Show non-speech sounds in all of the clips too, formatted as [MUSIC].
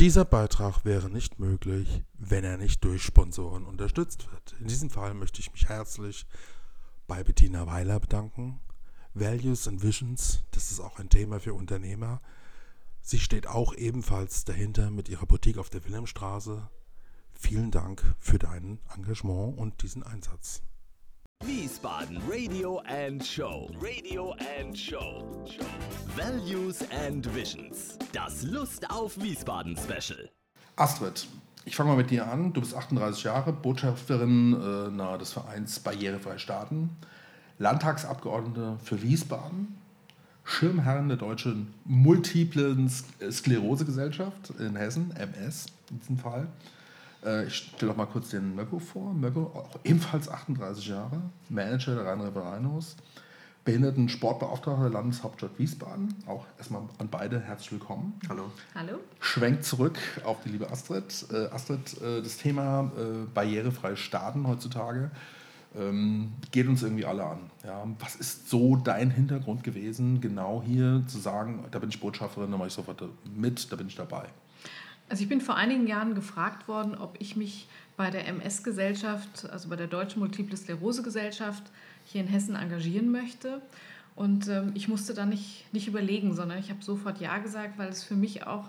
Dieser Beitrag wäre nicht möglich, wenn er nicht durch Sponsoren unterstützt wird. In diesem Fall möchte ich mich herzlich bei Bettina Weiler bedanken. Values and Visions, das ist auch ein Thema für Unternehmer. Sie steht auch ebenfalls dahinter mit ihrer Boutique auf der Wilhelmstraße. Vielen Dank für dein Engagement und diesen Einsatz. Wiesbaden Radio and Show. Radio and Show. Values and Visions. Das Lust auf Wiesbaden Special. Astrid, ich fange mal mit dir an. Du bist 38 Jahre, Botschafterin äh, des Vereins Barrierefrei Starten, Landtagsabgeordnete für Wiesbaden, Schirmherrin der deutschen Multiplen Sklerosegesellschaft in Hessen, MS in diesem Fall. Äh, ich stelle doch mal kurz den Möcko vor. Möcko, auch ebenfalls 38 Jahre, Manager der Rhein-Rhein-Rhinos, Behinderten-Sportbeauftragter der Landeshauptstadt Wiesbaden. Auch erstmal an beide herzlich willkommen. Hallo. Hallo. Schwenkt zurück auf die liebe Astrid. Äh, Astrid, äh, das Thema äh, barrierefrei starten heutzutage ähm, geht uns irgendwie alle an. Ja? Was ist so dein Hintergrund gewesen, genau hier zu sagen, da bin ich Botschafterin, da mache ich sofort mit, da bin ich dabei? Also ich bin vor einigen Jahren gefragt worden, ob ich mich bei der MS-Gesellschaft, also bei der Deutschen Multiple Sklerose-Gesellschaft hier in Hessen engagieren möchte. Und ähm, ich musste da nicht, nicht überlegen, sondern ich habe sofort Ja gesagt, weil es für mich auch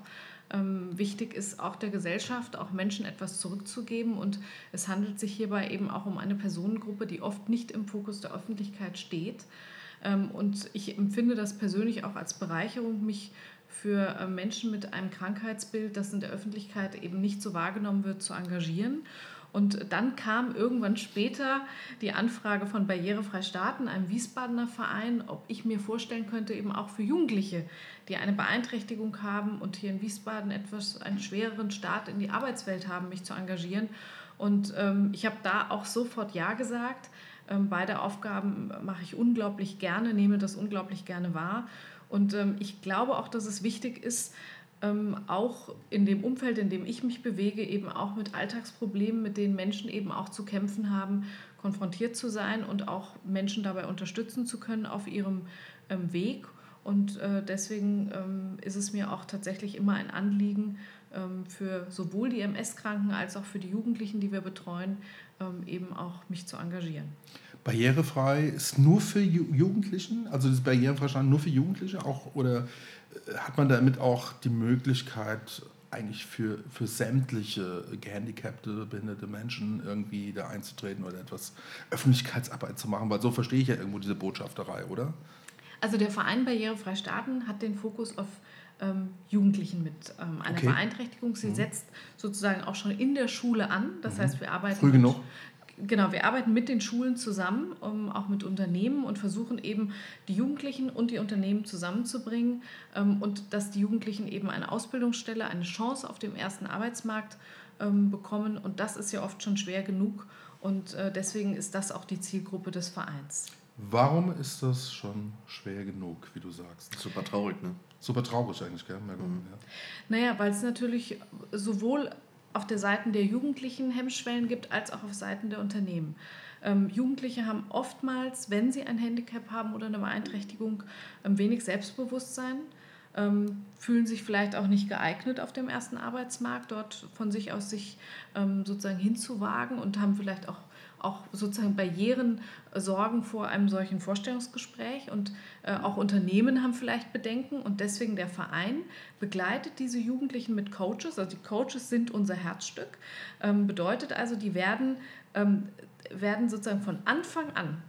ähm, wichtig ist, auch der Gesellschaft, auch Menschen etwas zurückzugeben. Und es handelt sich hierbei eben auch um eine Personengruppe, die oft nicht im Fokus der Öffentlichkeit steht. Ähm, und ich empfinde das persönlich auch als Bereicherung, mich für äh, Menschen mit einem Krankheitsbild, das in der Öffentlichkeit eben nicht so wahrgenommen wird, zu engagieren. Und dann kam irgendwann später die Anfrage von Barrierefrei Starten, einem Wiesbadener Verein, ob ich mir vorstellen könnte, eben auch für Jugendliche, die eine Beeinträchtigung haben und hier in Wiesbaden etwas einen schwereren Start in die Arbeitswelt haben, mich zu engagieren. Und ähm, ich habe da auch sofort Ja gesagt. Ähm, beide Aufgaben mache ich unglaublich gerne, nehme das unglaublich gerne wahr. Und ähm, ich glaube auch, dass es wichtig ist, ähm, auch in dem Umfeld, in dem ich mich bewege, eben auch mit Alltagsproblemen, mit denen Menschen eben auch zu kämpfen haben, konfrontiert zu sein und auch Menschen dabei unterstützen zu können auf ihrem ähm, Weg. Und äh, deswegen ähm, ist es mir auch tatsächlich immer ein Anliegen, ähm, für sowohl die MS-Kranken als auch für die Jugendlichen, die wir betreuen, ähm, eben auch mich zu engagieren. Barrierefrei ist nur für Jugendlichen, also das Barrierefreistand nur für Jugendliche auch oder äh, hat man damit auch die Möglichkeit eigentlich für, für sämtliche gehandicapte, behinderte Menschen irgendwie da einzutreten oder etwas Öffentlichkeitsarbeit zu machen? Weil so verstehe ich ja irgendwo diese Botschafterei, oder? Also der Verein Barrierefrei Starten hat den Fokus auf ähm, Jugendlichen mit ähm, einer okay. Beeinträchtigung. Sie mhm. setzt sozusagen auch schon in der Schule an. Das mhm. heißt, wir arbeiten Früh genug. Genau, wir arbeiten mit den Schulen zusammen, um, auch mit Unternehmen und versuchen eben die Jugendlichen und die Unternehmen zusammenzubringen ähm, und dass die Jugendlichen eben eine Ausbildungsstelle, eine Chance auf dem ersten Arbeitsmarkt ähm, bekommen. Und das ist ja oft schon schwer genug und äh, deswegen ist das auch die Zielgruppe des Vereins. Warum ist das schon schwer genug, wie du sagst? Super traurig, ne? Super traurig eigentlich, gell? Mhm. Ja. Naja, weil es natürlich sowohl auf der Seite der Jugendlichen Hemmschwellen gibt, als auch auf Seiten der Unternehmen. Ähm, Jugendliche haben oftmals, wenn sie ein Handicap haben oder eine Beeinträchtigung, ähm, wenig Selbstbewusstsein, ähm, fühlen sich vielleicht auch nicht geeignet auf dem ersten Arbeitsmarkt, dort von sich aus sich ähm, sozusagen hinzuwagen und haben vielleicht auch auch sozusagen Barrieren äh, sorgen vor einem solchen Vorstellungsgespräch und äh, auch Unternehmen haben vielleicht Bedenken und deswegen der Verein begleitet diese Jugendlichen mit Coaches. Also die Coaches sind unser Herzstück. Ähm, bedeutet also, die werden, ähm, werden sozusagen von Anfang an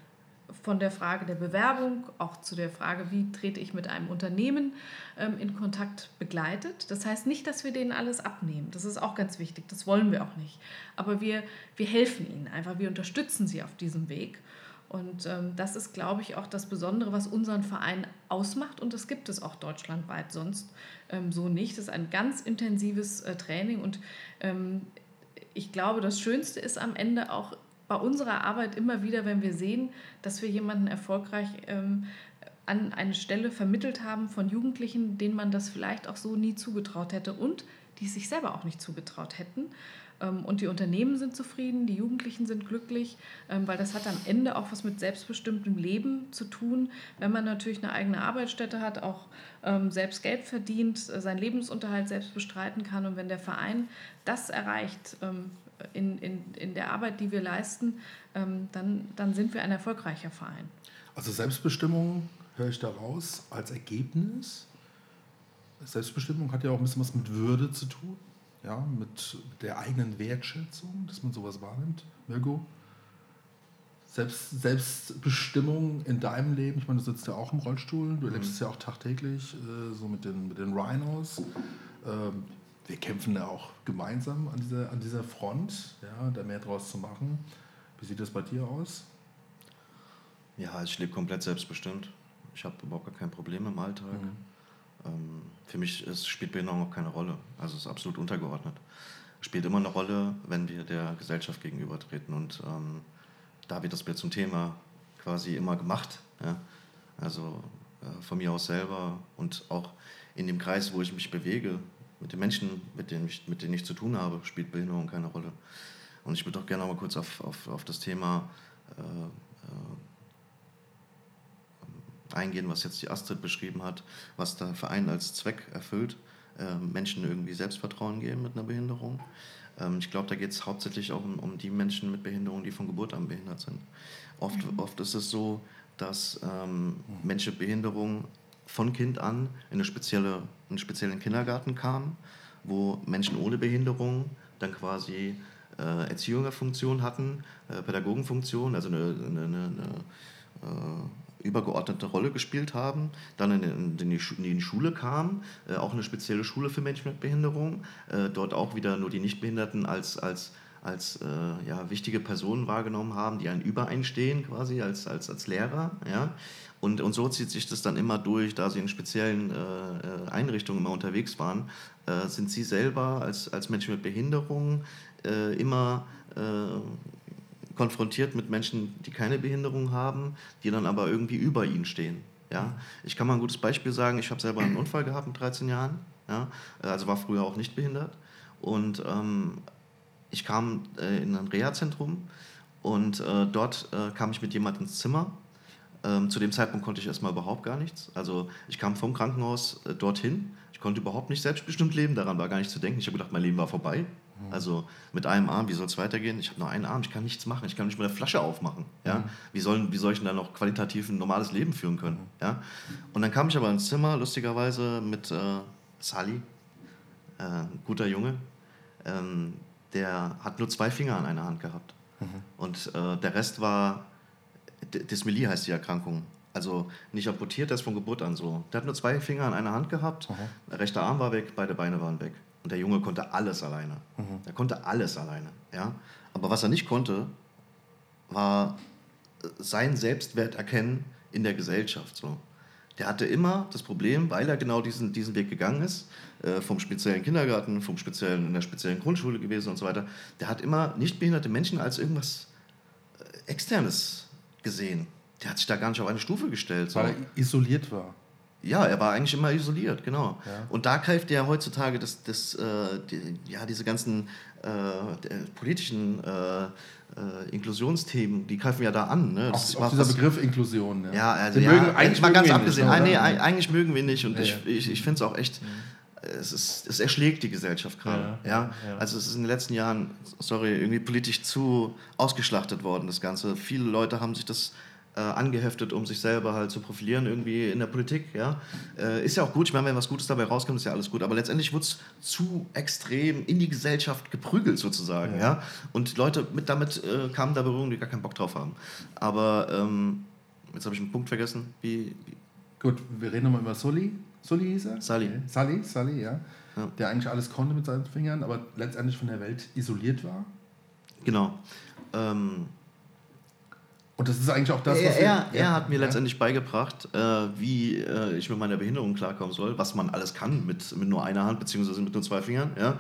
von der Frage der Bewerbung auch zu der Frage, wie trete ich mit einem Unternehmen ähm, in Kontakt begleitet. Das heißt nicht, dass wir denen alles abnehmen. Das ist auch ganz wichtig. Das wollen wir auch nicht. Aber wir, wir helfen ihnen einfach. Wir unterstützen sie auf diesem Weg. Und ähm, das ist, glaube ich, auch das Besondere, was unseren Verein ausmacht. Und das gibt es auch deutschlandweit sonst ähm, so nicht. Das ist ein ganz intensives äh, Training. Und ähm, ich glaube, das Schönste ist am Ende auch bei unserer Arbeit immer wieder, wenn wir sehen, dass wir jemanden erfolgreich ähm, an eine Stelle vermittelt haben von Jugendlichen, denen man das vielleicht auch so nie zugetraut hätte und die sich selber auch nicht zugetraut hätten. ähm, und die Unternehmen sind zufrieden, die Jugendlichen sind glücklich, ähm, weil das hat am Ende auch was mit selbstbestimmtem Leben zu tun. Wenn man natürlich eine eigene Arbeitsstätte hat, auch ähm, selbst Geld verdient, seinen Lebensunterhalt selbst bestreiten kann und wenn der Verein das erreicht, in, in, in der Arbeit, die wir leisten, dann, dann sind wir ein erfolgreicher Verein. Also Selbstbestimmung höre ich da raus als Ergebnis. Selbstbestimmung hat ja auch ein bisschen was mit Würde zu tun, ja, mit der eigenen Wertschätzung, dass man sowas wahrnimmt. Mirko? Selbst, Selbstbestimmung in deinem Leben, ich meine, du sitzt ja auch im Rollstuhl, du erlebst mhm. es ja auch tagtäglich, äh, so mit den, mit den Rhinos. Ähm, wir kämpfen ja auch gemeinsam an dieser, an dieser Front, ja, da mehr draus zu machen. Wie sieht das bei dir aus? Ja, ich lebe komplett selbstbestimmt. Ich habe überhaupt gar kein Problem im Alltag. Mhm. Ähm, für mich ist, spielt Behinderung auch keine Rolle. Also es ist absolut untergeordnet. Spielt immer eine Rolle, wenn wir der Gesellschaft gegenübertreten. Und ähm, da wird das Bild zum Thema quasi immer gemacht. Ja? Also äh, von mir aus selber und auch in dem Kreis, wo ich mich bewege, mit den Menschen, mit denen ich, mit denen ich zu tun habe, spielt Behinderung keine Rolle. Und ich würde auch gerne mal kurz auf, auf, auf das Thema äh, äh, eingehen, was jetzt die Astrid beschrieben hat, was der Verein als Zweck erfüllt, äh, Menschen irgendwie Selbstvertrauen geben mit einer Behinderung. Ähm, ich glaube, da geht es hauptsächlich auch um, um, die Menschen mit Behinderung, die von Geburt an behindert sind. Oft, mhm. oft ist es so, dass ähm, Menschen mit Behinderung von Kind an in eine spezielle, einen speziellen Kindergarten kamen, wo Menschen ohne Behinderung dann quasi äh, Erzieherfunktion hatten, äh, Pädagogenfunktion, also eine, eine, eine, äh, übergeordnete Rolle gespielt haben, dann in, in, in, die, in die, Schule kamen, äh, auch eine spezielle Schule für Menschen mit Behinderung, äh, dort auch wieder nur die Nichtbehinderten als, als, als äh, ja, wichtige Personen wahrgenommen haben, die einen übereinstehen quasi als, als, als Lehrer. Ja? Und, und so zieht sich das dann immer durch, da sie in speziellen äh, äh, Einrichtungen immer unterwegs waren, äh, sind sie selber als, als Menschen mit Behinderung immer konfrontiert mit Menschen, die keine Behinderung haben, die dann aber irgendwie über ihnen stehen. Ja? Ich kann mal ein gutes Beispiel sagen, ich habe selber einen Unfall gehabt mit 13 Jahren, ja? also war früher auch nicht behindert und ähm, ich kam äh, in ein Reha-Zentrum und äh, dort äh, kam ich mit jemandem ins Zimmer. Ähm, zu dem Zeitpunkt konnte ich erstmal überhaupt gar nichts. Also ich kam vom Krankenhaus äh, dorthin, ich konnte überhaupt nicht selbstbestimmt leben, daran war gar nicht zu denken. Ich habe gedacht, mein Leben war vorbei. Mhm. Also mit einem Arm, wie soll es weitergehen? Ich habe nur einen Arm, ich kann nichts machen, ich kann nicht mal eine Flasche aufmachen. Ja? Mhm. Wie, sollen, wie soll ich denn dann noch qualitativ ein normales Leben führen können? Mhm. Ja? Und dann kam ich aber ins Zimmer, lustigerweise, mit äh, Sally, äh, ein guter Junge, ähm, der hat nur zwei Finger an einer Hand gehabt. Mhm. Und äh, der Rest war, Dysmelie heißt die Erkrankung. Also nicht amputiert, der ist von Geburt an so. Der hat nur zwei Finger an einer Hand gehabt, mhm. der rechte Arm war weg, beide Beine waren weg. Und der Junge konnte alles alleine. Mhm. Er konnte alles alleine. Ja? Aber was er nicht konnte, war sein Selbstwert erkennen in der Gesellschaft. So. Der hatte immer das Problem, weil er genau diesen, diesen Weg gegangen ist, äh, vom speziellen Kindergarten, vom speziellen, in der speziellen Grundschule gewesen und so weiter. Der hat immer nicht behinderte Menschen als irgendwas äh, Externes gesehen. Der hat sich da gar nicht auf eine Stufe gestellt. So. Weil er isoliert war. Ja, er war eigentlich immer isoliert, genau. Ja. Und da greift ja heutzutage das, das, äh, die, ja, diese ganzen äh, politischen äh, äh, Inklusionsthemen, die greifen ja da an. Ne? Das auch, auch dieser Begriff Inklusion. Ja, ja also ja, mögen, eigentlich mal ganz abgesehen. Nicht, nee, eigentlich mögen wir nicht und ich, ich, ich finde es auch echt, mhm. Es, ist, es erschlägt die Gesellschaft gerade. Ja, ja, Also es ist in den letzten Jahren, sorry, irgendwie politisch zu ausgeschlachtet worden, das Ganze. Viele Leute haben sich das äh, angeheftet, um sich selber halt zu profilieren irgendwie in der Politik. Ja? Äh, ist ja auch gut, ich meine, wenn was Gutes dabei rauskommt, ist ja alles gut. Aber letztendlich wurde es zu extrem in die Gesellschaft geprügelt sozusagen. Ja. ja? Und Leute mit damit äh, kamen da Berührung, die gar keinen Bock drauf haben. Aber ähm, jetzt habe ich einen Punkt vergessen. Wie, wie Gut, wir reden nochmal über Sully. Sully hieß er? Sally. Okay. Sully, Sully, ja. ja. Der eigentlich alles konnte mit seinen Fingern, aber letztendlich von der Welt isoliert war. Genau. Ähm, Und das ist eigentlich auch das, er, was wir, er, er ja, hat mir ja. letztendlich beigebracht, äh, wie äh, ich mit meiner Behinderung klarkommen soll, was man alles kann mit, mit nur einer Hand beziehungsweise mit nur zwei Fingern. Ja?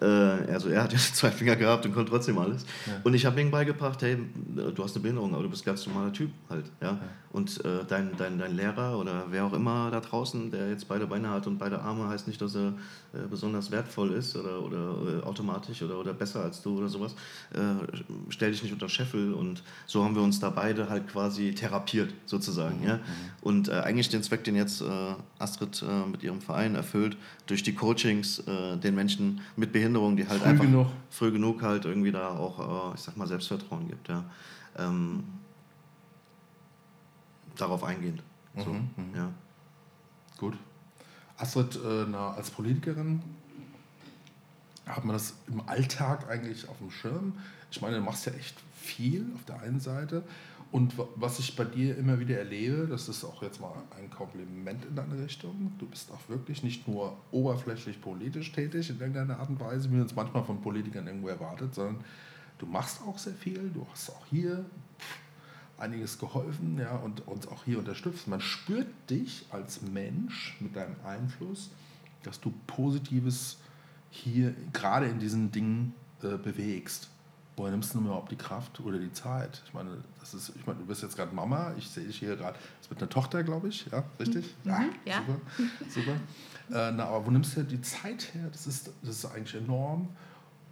Äh, also er hat [LAUGHS] ja zwei Finger gehabt und konnte trotzdem alles. Und ich habe ihm beigebracht, hey, du hast eine Behinderung, aber du bist ein ganz normaler Typ halt. Ja? Und äh, dein, dein, dein Lehrer oder wer auch immer da draußen, der jetzt beide Beine hat und beide Arme, heißt nicht, dass er äh, besonders wertvoll ist oder, oder äh, automatisch oder, oder besser als du oder sowas. Stell dich nicht unter Scheffel und so haben wir uns da beide halt quasi therapiert sozusagen. ja? Und äh, eigentlich den Zweck, den jetzt äh, Astrid äh, mit ihrem Verein erfüllt, durch die Coachings äh, den Menschen mit Behinderung, die halt Früh einfach genug. früh genug halt irgendwie da auch, äh, ich sag mal, Selbstvertrauen gibt. Ja? Ähm, darauf eingehend. So, ja. Gut. Astrid, äh, na, als Politikerin hat man das im Alltag eigentlich auf dem Schirm. Ich meine, du machst ja echt viel auf der einen Seite. Und wa- was ich bei dir immer wieder erlebe, das ist auch jetzt mal ein Kompliment in deine Richtung. Du bist auch wirklich nicht nur oberflächlich politisch tätig in irgendeiner Art und Weise, wie man es manchmal von Politikern irgendwo erwartet, sondern du machst auch sehr viel. Du hast auch hier einiges geholfen ja, und uns auch hier unterstützt. Man spürt dich als Mensch mit deinem Einfluss, dass du Positives hier gerade in diesen Dingen äh, bewegst. Woher nimmst du denn überhaupt die Kraft oder die Zeit? Ich meine, das ist, ich meine, du bist jetzt gerade Mama, ich sehe dich hier gerade, das wird eine Tochter, glaube ich, ja, richtig? Ja, ja. super. super. [LAUGHS] Äh, na, aber wo nimmst du die Zeit her? Das ist, das ist eigentlich enorm.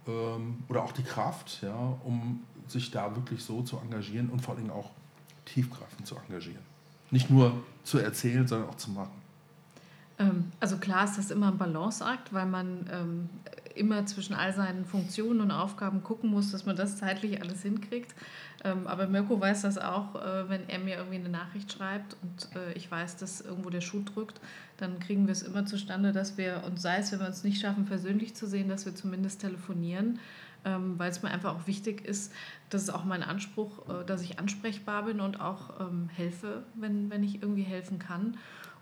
Ähm, oder auch die Kraft, ja, um sich da wirklich so zu engagieren und vor allem auch tiefgreifend zu engagieren. Nicht nur zu erzählen, sondern auch zu machen. Ähm, Also klar ist das immer ein Balanceakt, weil man ähm, immer zwischen all seinen Funktionen und Aufgaben gucken muss, dass man das zeitlich alles hinkriegt. Ähm, aber Mirko weiß das auch, äh, wenn er mir irgendwie eine Nachricht schreibt und äh, ich weiß, dass irgendwo der Schuh drückt, dann kriegen wir es immer zustande, dass wir, und sei es, wenn wir uns nicht schaffen, persönlich zu sehen, dass wir zumindest telefonieren, weil es mir einfach auch wichtig ist, das ist auch mein Anspruch, äh, dass ich ansprechbar bin und auch helfe, wenn, wenn ich irgendwie helfen kann.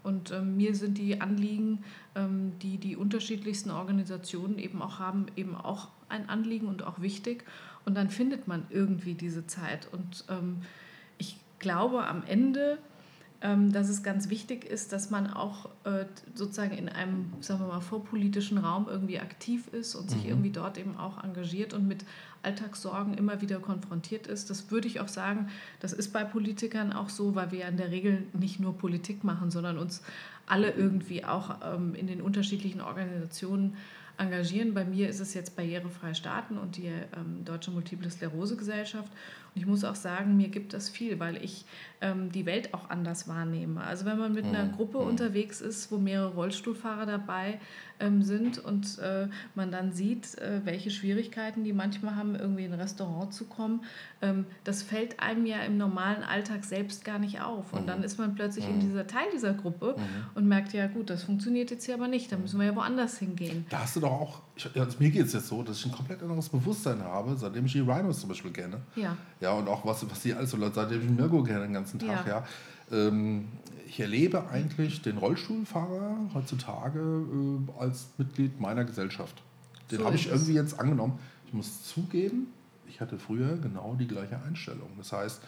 Und ähm, mir sind die Anliegen, ähm, die die unterschiedlichsten Organisationen eben auch haben, eben auch ein Anliegen und auch wichtig. Und dann findet man irgendwie diese Zeit. Und ähm, ich glaube am Ende, dass es ganz wichtig ist, dass man auch äh, sozusagen in einem, sagen wir mal, vorpolitischen Raum irgendwie aktiv ist und sich irgendwie dort eben auch engagiert und mit Alltagssorgen immer wieder konfrontiert ist. Das würde ich auch sagen, das ist bei Politikern auch so, weil wir ja in der Regel nicht nur Politik machen, sondern uns alle irgendwie auch ähm, in den unterschiedlichen Organisationen engagieren. Bei mir ist es jetzt Barrierefrei Starten und die ähm, Deutsche Multiple Sklerose Gesellschaft. Und ich muss auch sagen, mir gibt das viel, weil ich ähm, die Welt auch anders wahrnehme. Also wenn man mit einer Gruppe unterwegs ist, wo mehrere Rollstuhlfahrer dabei ähm, sind und äh, man dann sieht, äh, welche Schwierigkeiten die manchmal haben, irgendwie in ein Restaurant zu kommen, ähm, das fällt einem ja im normalen Alltag selbst gar nicht auf. Und dann ist man plötzlich in dieser Teil dieser Gruppe und merkt, ja gut, das funktioniert jetzt hier aber nicht, da müssen wir ja woanders hingehen. Da hast du doch auch, ich, also mir geht es jetzt so, dass ich ein komplett anderes Bewusstsein habe, seitdem ich die Rhinos zum Beispiel kenne. Ja. Ja, und auch was, was die alles so Leute, seitdem ich Mirko kenne den ganzen Tag, ja. Ja. Ähm, ich erlebe eigentlich den Rollstuhlfahrer heutzutage äh, als Mitglied meiner Gesellschaft. Den So habe ich irgendwie jetzt angenommen. Ich muss zugeben, ich hatte früher genau die gleiche Einstellung. Das heißt,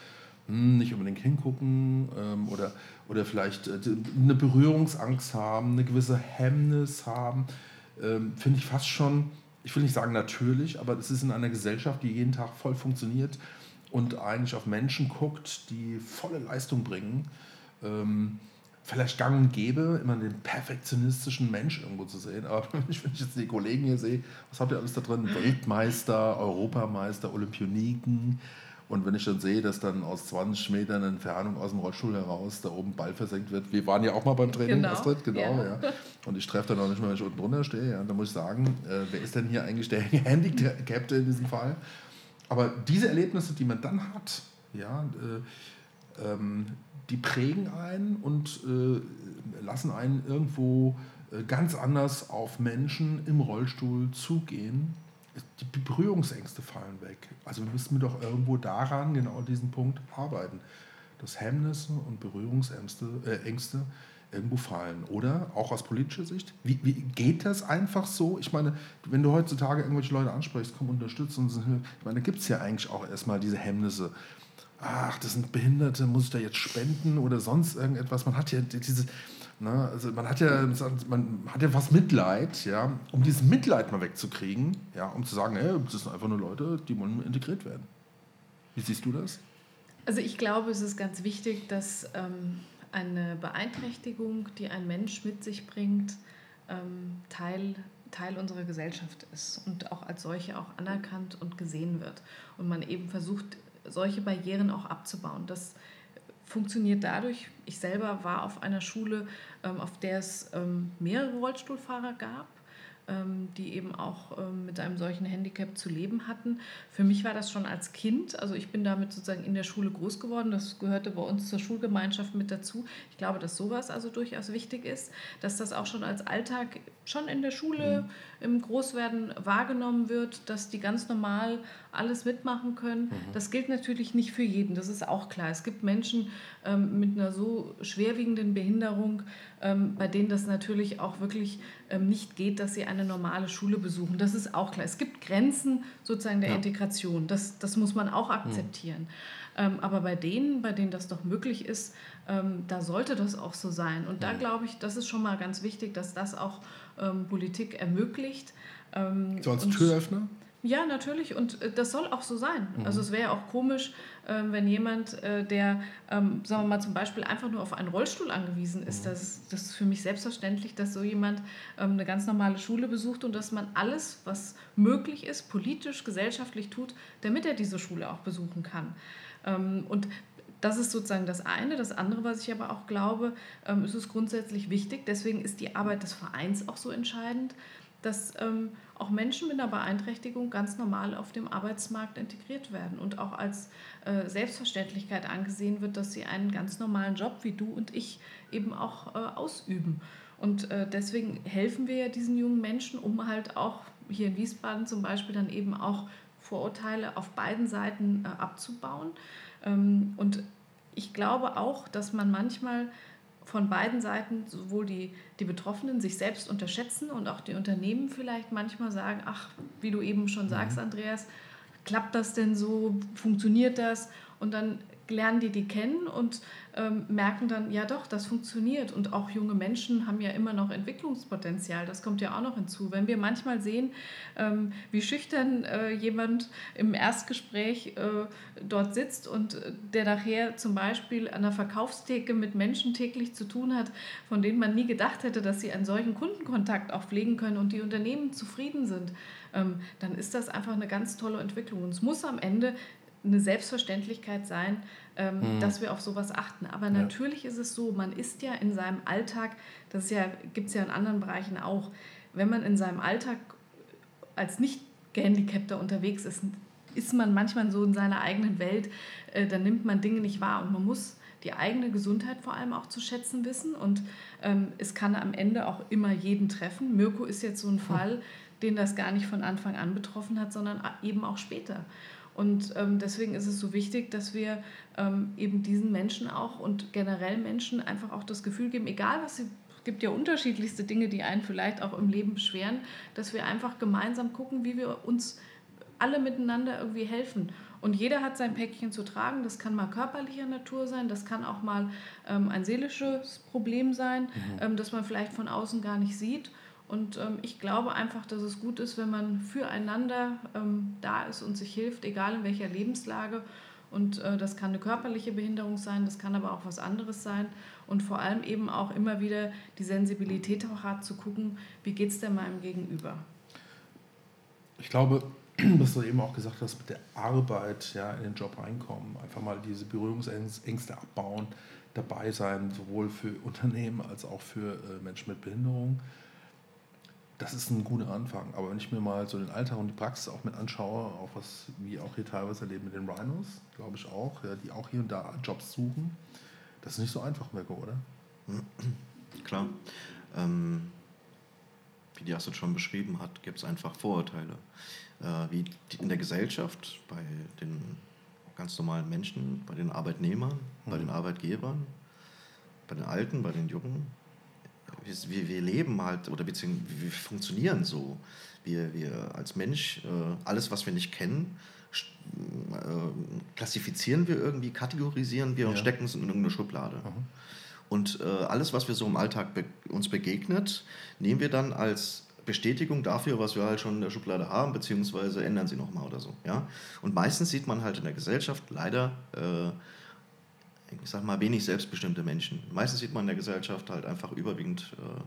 hm, nicht unbedingt hingucken ähm, oder, oder vielleicht äh, eine Berührungsangst haben, eine gewisse Hemmnis haben, ähm, finde ich fast schon, ich will nicht sagen natürlich, aber es ist in einer Gesellschaft, die jeden Tag voll funktioniert und eigentlich auf Menschen guckt, die volle Leistung bringen. Ähm, vielleicht gang und gäbe, immer den perfektionistischen Mensch irgendwo zu sehen. Aber [LAUGHS] wenn ich, jetzt die Kollegen hier sehe, was habt ihr alles da drin? Weltmeister, Europameister, Olympioniken. Und wenn ich dann sehe, dass dann aus 20 Metern Entfernung aus dem Rollstuhl heraus da oben Ball versenkt wird. Wir waren ja auch mal beim Training, Genau, Astrid, genau, ja. ja. Und ich treffe dann auch nicht mehr, wenn ich unten drunter stehe. Ja. Da muss ich sagen, äh, wer ist denn hier eigentlich der [LAUGHS] Handicapte in diesem Fall? Aber diese Erlebnisse, die man dann hat, ja, äh, ähm, die prägen einen und äh, lassen einen irgendwo äh, ganz anders auf Menschen im Rollstuhl zugehen. Die Berührungsängste fallen weg. Also wir müssen doch irgendwo daran, genau diesen Punkt, arbeiten. Dass Hemmnisse und Berührungsängste äh, Ängste irgendwo fallen. Oder auch aus politischer Sicht. Wie, wie geht das einfach so? Ich meine, wenn du heutzutage irgendwelche Leute ansprichst, komm, unterstützen uns. Ich meine, da gibt es ja eigentlich auch erstmal diese Hemmnisse. ach, das sind Behinderte, muss ich da jetzt spenden oder sonst irgendetwas. Man hat ja dieses, ne, also man hat ja, man hat ja was Mitleid, ja, um dieses Mitleid mal wegzukriegen, ja, um zu sagen, hey, das sind einfach nur Leute, die wollen integriert werden. Wie siehst du das? Also ich glaube, es ist ganz wichtig, dass ähm, eine Beeinträchtigung, die ein Mensch mit sich bringt, ähm, Teil, Teil unserer Gesellschaft ist und auch als solche auch anerkannt und gesehen wird. Und man eben versucht, solche Barrieren auch abzubauen. Das funktioniert dadurch, ich selber war auf einer Schule, ähm, auf der es ähm, mehrere Rollstuhlfahrer gab ähm, die eben auch mit einem solchen Handicap zu leben hatten. Für mich war das schon als Kind, also ich bin damit sozusagen in der Schule groß geworden, das gehörte bei uns zur Schulgemeinschaft mit dazu. Ich glaube, dass sowas also durchaus wichtig ist, dass das auch schon als Alltag schon in der Schule mhm. im Großwerden wahrgenommen wird, dass die ganz normal alles mitmachen können. Mhm. Das gilt natürlich nicht für jeden, das ist auch klar. Es gibt Menschen ähm, mit einer so schwerwiegenden Behinderung, ähm, bei denen das natürlich auch wirklich ähm, nicht geht, dass sie eine normale Schule besuchen. Das ist auch klar. Es gibt Grenzen sozusagen der ja. Integration. Das, das muss man auch akzeptieren. Mhm. aber bei denen, bei denen das doch möglich ist, ähm, da sollte das auch so sein. Und da glaube ich, das ist schon mal ganz wichtig, dass das auch ähm, Politik ermöglicht. Ähm, so als Türöffner? Ja, natürlich. Und äh, das soll auch so sein. Mhm. Also es wäre ja auch komisch, äh, wenn jemand, äh, der, ähm, sagen wir mal, zum Beispiel einfach nur auf einen Rollstuhl angewiesen ist. Mhm. Das, das ist für mich selbstverständlich, dass so jemand ähm, eine ganz normale Schule besucht und dass man alles, was möglich ist, politisch, gesellschaftlich tut, damit er diese Schule auch besuchen kann. Ähm, und das ist sozusagen das eine. Das andere, was ich aber auch glaube, ähm, ist es grundsätzlich wichtig. Deswegen ist die Arbeit des Vereins auch so entscheidend, dass ähm, auch Menschen mit einer Beeinträchtigung ganz normal auf dem Arbeitsmarkt integriert werden und auch als äh, Selbstverständlichkeit angesehen wird, dass sie einen ganz normalen Job wie du und ich eben auch äh, ausüben. Und äh, deswegen helfen wir ja diesen jungen Menschen, um halt auch hier in Wiesbaden zum Beispiel dann eben auch Vorurteile auf beiden Seiten äh, abzubauen. Ähm, und ich glaube auch, dass man manchmal von beiden Seiten, sowohl die, die Betroffenen sich selbst unterschätzen und auch die Unternehmen vielleicht manchmal sagen, ach, wie du eben schon sagst, mhm. Andreas, klappt das denn so, funktioniert das? Und dann lernen die die kennen und ähm, merken dann, ja doch, das funktioniert. Und auch junge Menschen haben ja immer noch Entwicklungspotenzial. Das kommt ja auch noch hinzu. Wenn wir manchmal sehen, ähm, wie schüchtern äh, jemand im Erstgespräch äh, dort sitzt und äh, der nachher zum Beispiel an der Verkaufstheke mit Menschen täglich zu tun hat, von denen man nie gedacht hätte, dass sie einen solchen Kundenkontakt auch pflegen können und die Unternehmen zufrieden sind, ähm, dann ist das einfach eine ganz tolle Entwicklung. Und es muss am Ende eine Selbstverständlichkeit sein, ähm, mhm. dass wir auf sowas achten. Aber ja. natürlich ist es so, man ist ja in seinem Alltag, das ja, gibt es ja in anderen Bereichen auch, wenn man in seinem Alltag als nicht gehandicapter unterwegs ist, ist man manchmal so in seiner eigenen Welt, äh, dann nimmt man Dinge nicht wahr und man muss die eigene Gesundheit vor allem auch zu schätzen wissen und ähm, es kann am Ende auch immer jeden treffen. Mirko ist jetzt so ein hm. Fall, den das gar nicht von Anfang an betroffen hat, sondern eben auch später. Und ähm, deswegen ist es so wichtig, dass wir ähm, eben diesen Menschen auch und generell Menschen einfach auch das Gefühl geben, egal was sie es gibt ja unterschiedlichste Dinge, die einen vielleicht auch im Leben beschweren, dass wir einfach gemeinsam gucken, wie wir uns alle miteinander irgendwie helfen. Und jeder hat sein Päckchen zu tragen. Das kann mal körperlicher Natur sein, das kann auch mal ähm, ein seelisches Problem sein, mhm. ähm, das man vielleicht von außen gar nicht sieht. Und ähm, ich glaube einfach, dass es gut ist, wenn man füreinander ähm, da ist und sich hilft, egal in welcher Lebenslage. Und äh, das kann eine körperliche Behinderung sein, das kann aber auch was anderes sein. Und vor allem eben auch immer wieder die Sensibilität auch hat, zu gucken, wie geht es denn meinem Gegenüber. Ich glaube, [CLEARS THROAT] was du eben auch gesagt hast, mit der Arbeit ja, in den Job reinkommen, einfach mal diese Berührungsängste abbauen, dabei sein, sowohl für Unternehmen als auch für äh, Menschen mit Behinderung das ist ein guter Anfang. Aber wenn ich mir mal so den Alltag und die Praxis auch mit anschaue, auch was wir auch hier teilweise erleben mit den Rhinos, glaube ich auch, ja, die auch hier und da Jobs suchen, das ist nicht so einfach, Mirko, oder? [CLEARS THROAT] Klar. Ähm, wie die Astrid schon beschrieben hat, gibt es einfach Vorurteile. Äh, wie in der Gesellschaft, bei den ganz normalen Menschen, bei den Arbeitnehmern, mhm. bei den Arbeitgebern, bei den Alten, bei den Jungen, wir, wir leben halt oder beziehungsweise wir funktionieren so. Wir, wir als Mensch, äh, alles, was wir nicht kennen, äh, klassifizieren wir irgendwie, kategorisieren wir und Ja. stecken es in irgendeine Schublade. Und äh, alles, was wir so im Alltag be uns begegnet, nehmen wir dann als Bestätigung dafür, was wir halt schon in der Schublade haben, beziehungsweise ändern sie nochmal oder so. Ja? Und meistens sieht man halt in der Gesellschaft leider, äh, ich sag mal, wenig selbstbestimmte Menschen. Meistens sieht man in der Gesellschaft halt einfach überwiegend äh,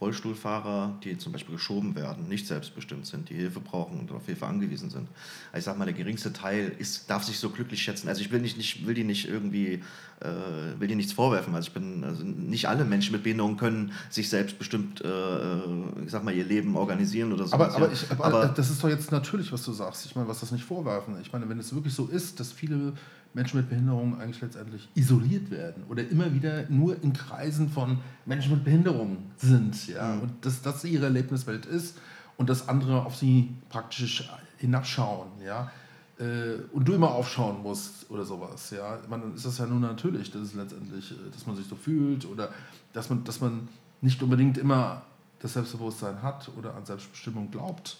Rollstuhlfahrer, die zum Beispiel geschoben werden, nicht selbstbestimmt sind, die Hilfe brauchen und auf Hilfe angewiesen sind. Also ich sag mal, der geringste Teil ist, darf sich so glücklich schätzen. Also ich will, nicht, nicht, will die nicht irgendwie, äh, will die nichts vorwerfen. Also ich bin, also nicht alle Menschen mit Behinderung können sich selbstbestimmt, äh, ich sag mal, ihr Leben organisieren oder so. Aber, aber, ich, aber, das ist doch jetzt natürlich, was du sagst. Ich meine, was das nicht vorwerfen. Ich meine, wenn es wirklich so ist, dass viele Menschen mit Behinderung eigentlich letztendlich isoliert werden oder immer wieder nur in Kreisen von Menschen mit Behinderung sind, ja, Mhm. und dass das ihre Erlebniswelt ist und dass andere auf sie praktisch hinabschauen, ja, äh, und du immer aufschauen musst oder sowas, ja, dann ist das ja nur natürlich, dass es letztendlich, äh, dass man sich so fühlt oder dass man, dass man nicht unbedingt immer das Selbstbewusstsein hat oder an Selbstbestimmung glaubt.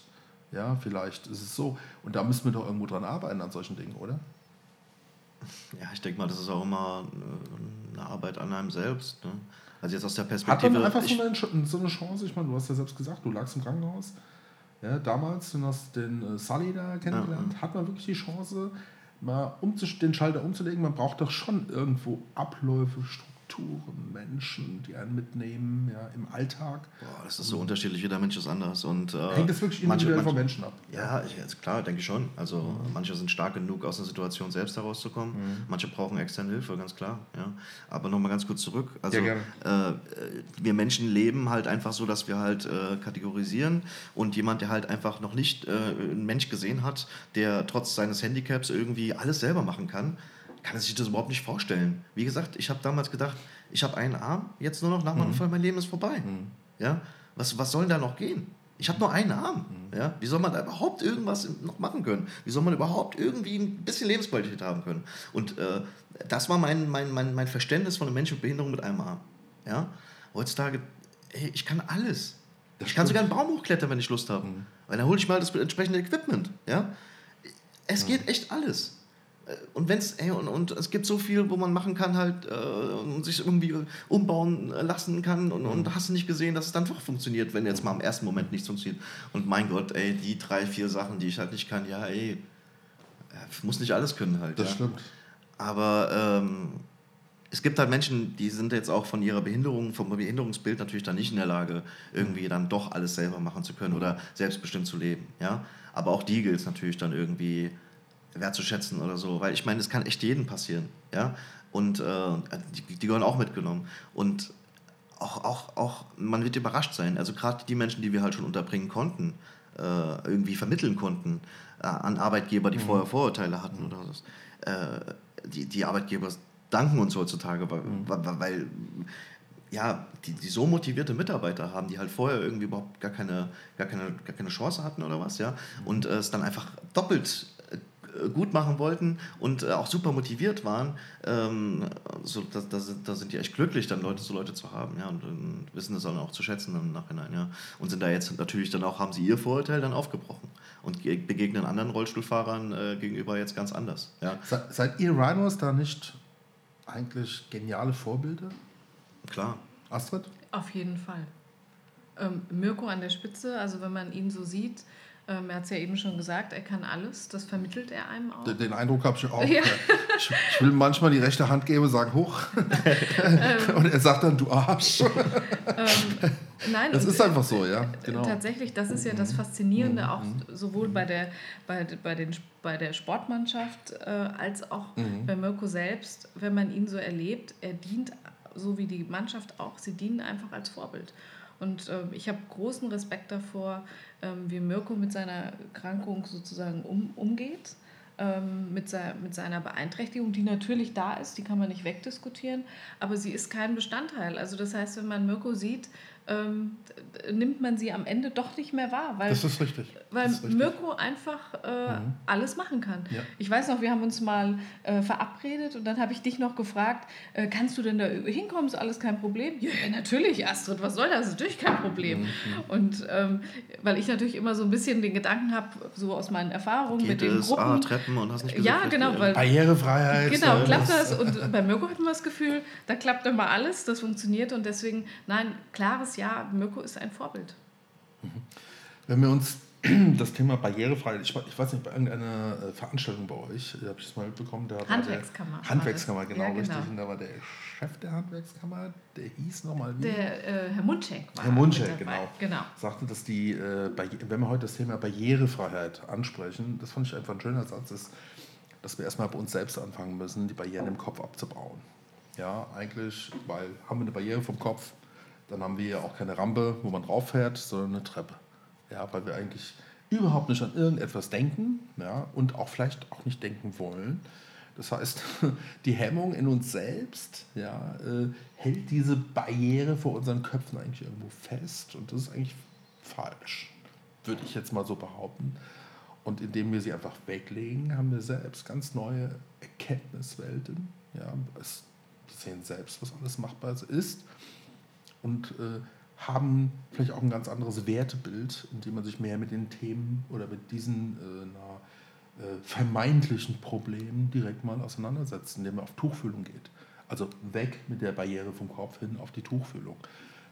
Ja, vielleicht ist es so. Und da müssen wir doch irgendwo dran arbeiten an solchen Dingen, oder? Ja, ich denke mal, das ist auch immer äh, eine Arbeit an einem selbst. Ne? Also jetzt aus der Hat Perspektive. man einfach so eine, so eine Chance? Ich meine, du hast ja selbst gesagt, du lagst im Krankenhaus. Ja, damals, du hast den äh, Sully da kennengelernt. Hat man wirklich die Chance, mal den Schalter umzulegen? Man braucht doch schon irgendwo Abläufe, Strukturen, Menschen, die einen mitnehmen, ja, im Alltag. boah, das ist so unterschiedlich, jeder Mensch ist anders. Und, äh, Hängt das wirklich manche- individuell manche- vom Menschen ab? Ja, ich, also klar, denke ich schon. Also manche sind stark genug, aus einer Situation selbst herauszukommen. Manche brauchen externe Hilfe, ganz klar. Ja. Aber nochmal ganz kurz zurück. Also Ja, äh, äh, wir Menschen leben halt einfach so, dass wir halt äh, kategorisieren und jemand, der halt einfach noch nicht äh, einen Mensch gesehen hat, der trotz seines Handicaps irgendwie alles selber machen kann, kann sich das überhaupt nicht vorstellen. Wie gesagt, ich habe damals gedacht, ich habe einen Arm, jetzt nur noch nach meinem Unfall, mein Leben ist vorbei. Ja? Was, was soll denn da noch gehen? Ich habe nur einen Arm. Ja? Wie soll man da überhaupt irgendwas noch machen können? Wie soll man überhaupt irgendwie ein bisschen Lebensqualität haben können? Und äh, das war mein, mein, mein, mein Verständnis von einem Menschen mit Behinderung mit einem Arm. Ja? Heutzutage, ey, ich kann alles. ich kann sogar einen Baum hochklettern, wenn ich Lust habe. Weil dann hole ich mal das entsprechende Equipment. Ja? Es geht echt alles. Und wenn's, ey, und, und es gibt so viel, wo man machen kann, halt, äh, und sich irgendwie umbauen lassen kann und, und hast du nicht gesehen, dass es dann doch funktioniert, wenn jetzt mal im ersten Moment nichts funktioniert. Und mein Gott, ey, die drei, vier Sachen, die ich halt nicht kann, ja, ey, muss nicht alles können halt. Das ja. stimmt. Aber ähm, es gibt halt Menschen, die sind jetzt auch von ihrer Behinderung, vom Behinderungsbild natürlich dann nicht in der Lage, irgendwie dann doch alles selber machen zu können oder selbstbestimmt zu leben. Ja? Aber auch die gilt es natürlich dann irgendwie wertzuschätzen oder so. Weil ich meine, es kann echt jedem passieren. Ja? Und äh, die, die gehören auch mitgenommen. Und auch, auch, auch, man wird überrascht sein. Also gerade die Menschen, die wir halt schon unterbringen konnten, äh, irgendwie vermitteln konnten äh, an Arbeitgeber, die vorher Vorurteile hatten oder so. Äh, die, die Arbeitgeber danken uns heutzutage, weil, weil, weil ja, die, die so motivierte Mitarbeiter haben, die halt vorher irgendwie überhaupt gar keine, gar keine, gar keine Chance hatten oder was, ja, und äh, es dann einfach doppelt gut machen wollten und äh, auch super motiviert waren, ähm, so, da, da, sind, da sind die echt glücklich, dann Leute, so Leute zu haben, ja, und, und wissen das dann auch zu schätzen im Nachhinein, ja, und sind da jetzt natürlich dann auch, haben sie ihr Vorurteil dann aufgebrochen und ge- begegnen anderen Rollstuhlfahrern äh, gegenüber jetzt ganz anders, ja, Se, seid ihr Rhinos da nicht eigentlich geniale Vorbilder? klar. Astrid? Auf jeden Fall. Ähm, Mirko an der Spitze, also wenn man ihn so sieht, ähm, er hat es ja eben schon gesagt, er kann alles, das vermittelt er einem auch. Den- Den Eindruck habe ich auch. Ja. Ich, ich will manchmal die rechte Hand geben sagen, hoch. [LAUGHS] und er sagt dann, du Arsch. Ähm, nein, Das ist einfach so, ja. Genau. Tatsächlich, das ist ja das Faszinierende, auch sowohl bei der, bei, bei, den, bei der Sportmannschaft äh, als auch bei Mirko selbst, wenn man ihn so erlebt, er dient, so wie die Mannschaft auch, sie dienen einfach als Vorbild. Und ähm, ich habe großen Respekt davor, ähm, wie Mirko mit seiner Erkrankung sozusagen um, umgeht, ähm, mit, sei, mit seiner Beeinträchtigung, die natürlich da ist, die kann man nicht wegdiskutieren, aber sie ist kein Bestandteil. Also das heißt, wenn man Mirko sieht, ähm, nimmt man sie am Ende doch nicht mehr wahr. Weil, das ist richtig. Weil ist richtig. Mirko einfach äh, mhm. alles machen kann. Ja. Ich weiß noch, wir haben uns mal äh, verabredet und dann habe ich dich noch gefragt, äh, kannst du denn da hinkommen? Ist alles kein Problem? Ja, natürlich, Astrid, was soll das? Ist natürlich kein Problem. Mhm. Und ähm, weil ich natürlich immer so ein bisschen den Gedanken habe, so aus meinen Erfahrungen Geht mit den es? Gruppen. Ah, Treppen und hast nicht Ja, genau. Weil, Barrierefreiheit. Genau, klappt das. Und bei Mirko hatten wir das Gefühl, da klappt immer alles, das funktioniert und deswegen, nein, klares Ja, Mirko ist ein Vorbild. Wenn wir uns [CLEARS THROAT] das Thema Barrierefreiheit, ich, ich weiß nicht, bei irgendeiner äh, Veranstaltung bei euch, habe ich das mal mitbekommen, da Handwerkskammer. Der, Handwerkskammer, genau, ja, genau, richtig. Und da war der Chef der Handwerkskammer, der hieß nochmal wie? Der äh, Herr Mundschenk war Herr Mundschenk, genau. genau. Sagte, dass die, äh, wenn wir heute das Thema Barrierefreiheit ansprechen, das fand ich einfach ein schöner Satz, ist, dass wir erstmal bei uns selbst anfangen müssen, die Barrieren im Kopf abzubauen. Ja, eigentlich, weil haben wir eine Barriere vom Kopf, dann haben wir ja auch keine Rampe, wo man drauf fährt, sondern eine Treppe. Ja, weil wir eigentlich überhaupt nicht an irgendetwas denken ja, und auch vielleicht auch nicht denken wollen. Das heißt, [LAUGHS] die Hemmung in uns selbst ja, äh, hält diese Barriere vor unseren Köpfen eigentlich irgendwo fest und das ist eigentlich falsch, würde ich jetzt mal so behaupten. Und indem wir sie einfach weglegen, haben wir selbst ganz neue Erkenntniswelten. Ja, wir sehen selbst, was alles machbar ist und äh, haben vielleicht auch ein ganz anderes Wertebild, indem man sich mehr mit den Themen oder mit diesen äh, na, äh, vermeintlichen Problemen direkt mal auseinandersetzt, indem man auf Tuchfühlung geht. Also weg mit der Barriere vom Kopf hin auf die Tuchfühlung.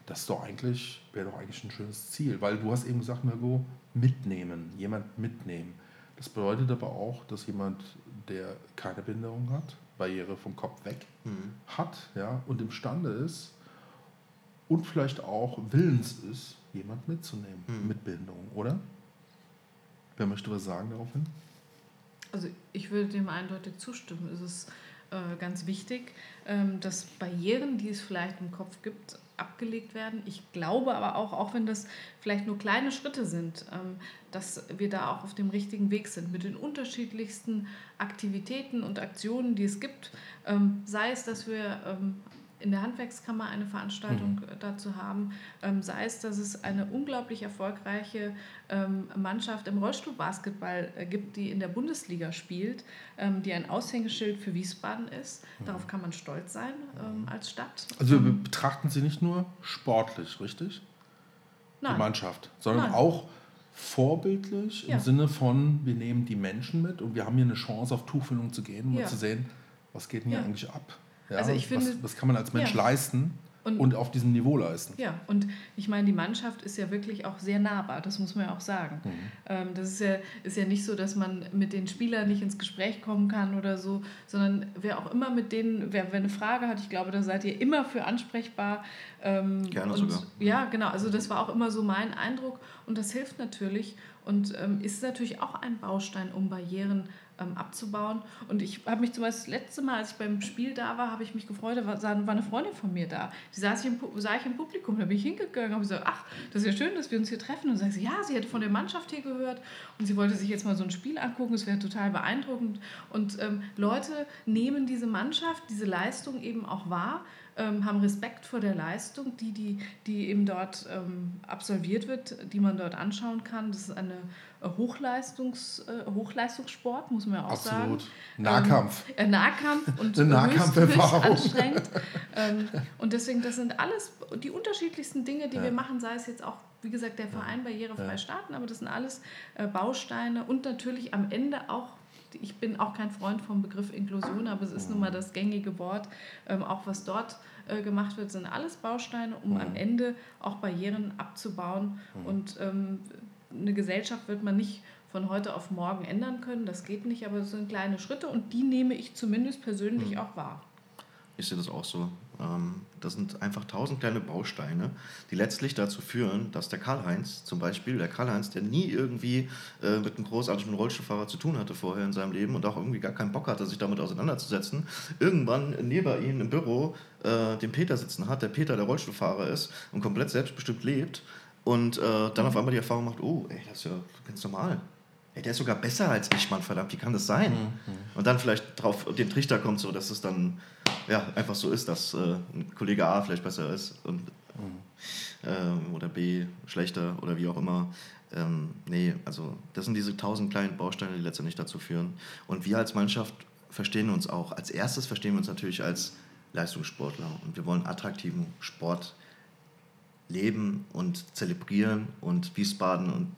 Das ist doch eigentlich, wäre doch eigentlich ein schönes Ziel, weil du hast eben gesagt, Margot, mitnehmen, jemand mitnehmen. Das bedeutet aber auch, dass jemand, der keine Behinderung hat, Barriere vom Kopf weg mhm. hat ja, und imstande ist, und vielleicht auch willens ist, jemand mitzunehmen mhm. mit Behinderung, oder? Wer möchte was sagen daraufhin? Also ich würde dem eindeutig zustimmen. Es ist äh, ganz wichtig, ähm, dass Barrieren, die es vielleicht im Kopf gibt, abgelegt werden. Ich glaube aber auch, auch wenn das vielleicht nur kleine Schritte sind, ähm, dass wir da auch auf dem richtigen Weg sind mit den unterschiedlichsten Aktivitäten und Aktionen, die es gibt. Ähm, sei es, dass wir in der Handwerkskammer eine Veranstaltung mhm. dazu haben, ähm, sei es, dass es eine unglaublich erfolgreiche ähm, Mannschaft im Rollstuhlbasketball äh, gibt, die in der Bundesliga spielt, ähm, die ein Aushängeschild für Wiesbaden ist. Mhm. Darauf kann man stolz sein ähm, als Stadt. Also wir betrachten sie nicht nur sportlich, richtig? Nein. Die Mannschaft, sondern Nein. auch vorbildlich Ja. im Sinne von, wir nehmen die Menschen mit und wir haben hier eine Chance, auf Tuchfüllung zu gehen, um Ja. zu sehen, was geht denn hier Ja. eigentlich ab. Ja, Also ich finde- was, was kann man als Mensch Ja. leisten und, Und- auf diesem Niveau leisten. Ja, und ich meine, die Mannschaft ist ja wirklich auch sehr nahbar, das muss man ja auch sagen. Mhm. Ähm, das ist ja, ist ja nicht so, dass man mit den Spielern nicht ins Gespräch kommen kann oder so, sondern wer auch immer mit denen, wer, wer eine Frage hat, ich glaube, da seid ihr immer für ansprechbar. Ähm, Gerne und, sogar. Ja, genau, also das war auch immer so mein Eindruck und das hilft natürlich und ähm, ist natürlich auch ein Baustein, um Barrieren ähm, abzubauen. Und ich habe mich zum Beispiel das letzte Mal, als ich beim Spiel da war, habe ich mich gefreut, da war, war eine Freundin von mir da. Die saß ich im, sah ich im Publikum, da bin ich hingegangen und habe gesagt, ach, das ist ja schön, dass wir uns hier treffen. Und sagt sie, ja, sie hätte von der Mannschaft hier gehört und sie wollte sich jetzt mal so ein Spiel angucken, es wäre total beeindruckend. Und ähm, Leute nehmen diese Mannschaft, diese Leistung eben auch wahr, ähm, haben Respekt vor der Leistung, die, die, die eben dort ähm, absolviert wird, die man dort anschauen kann. Das ist eine äh, Hochleistungs, äh, Hochleistungssport, muss man ja auch sagen. Absolut. Nahkampf. Äh, Nahkampf und [LAUGHS] Eine Nahkampferfahrung. anstrengend. ähm, [LAUGHS] und deswegen, das sind alles die unterschiedlichsten Dinge, die Ja. wir machen, sei es jetzt auch, wie gesagt, der Verein Barrierefrei Ja. starten, aber das sind alles äh, Bausteine und natürlich am Ende auch, ich bin auch kein Freund vom Begriff Inklusion, aber es ist nun mal das gängige Wort, ähm, auch was dort äh, gemacht wird, sind alles Bausteine, um am Ende auch Barrieren abzubauen. Und ähm, eine Gesellschaft wird man nicht von heute auf morgen ändern können, das geht nicht, aber es sind kleine Schritte und die nehme ich zumindest persönlich auch wahr. Ich sehe das auch so. Ähm, das sind einfach tausend kleine Bausteine, die letztlich dazu führen, dass der Karl-Heinz zum Beispiel, der Karl-Heinz, der nie irgendwie äh, mit einem großartigen Rollstuhlfahrer zu tun hatte vorher in seinem Leben und auch irgendwie gar keinen Bock hatte, sich damit auseinanderzusetzen, irgendwann neben ihm im Büro äh, den Peter sitzen hat, der Peter der Rollstuhlfahrer ist und komplett selbstbestimmt lebt und äh, dann auf einmal die Erfahrung macht, oh, ey, das ist ja ganz normal. Ey, der ist sogar besser als ich, Mann, verdammt, wie kann das sein? Und dann vielleicht drauf den Trichter kommt, so dass es dann ja, einfach so ist, dass äh, ein Kollege A vielleicht besser ist. Und ähm, oder B schlechter oder wie auch immer. Ähm, nee, also das sind diese tausend kleinen Bausteine, die letztendlich dazu führen. Und wir als Mannschaft verstehen uns auch. Als erstes verstehen wir uns natürlich als Leistungssportler und wir wollen attraktiven Sport leben und zelebrieren und Wiesbaden und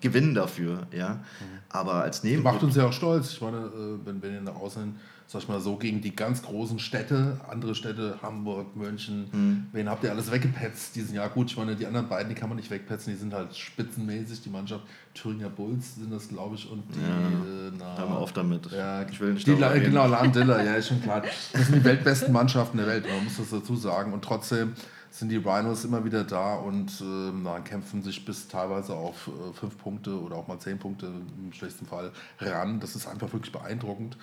gewinnen dafür, ja. Aber als Macht Nebenprodukt uns ja auch stolz. Ich meine, äh, wenn, wenn ihr nach außen, sag ich mal so, gegen die ganz großen Städte, andere Städte, Hamburg, München, Hm. wen habt ihr alles weggepetzt diesen Jahr? Gut, ich meine, die anderen beiden, die kann man nicht wegpetzen, die sind halt spitzenmäßig. Die Mannschaft Thüringer Bulls sind das, glaube ich, und die. Ja, äh, na, da haben wir oft damit. Ja, ich will nicht die, La- genau, Lahn Diller, ja, ist schon klar. Das sind die weltbesten Mannschaften der Welt, man muss das dazu sagen. Und trotzdem sind die Rhinos immer wieder da und na, kämpfen sich bis teilweise auf äh, fünf Punkte oder auch mal zehn Punkte im schlechtesten Fall ran. Das ist einfach wirklich beeindruckend.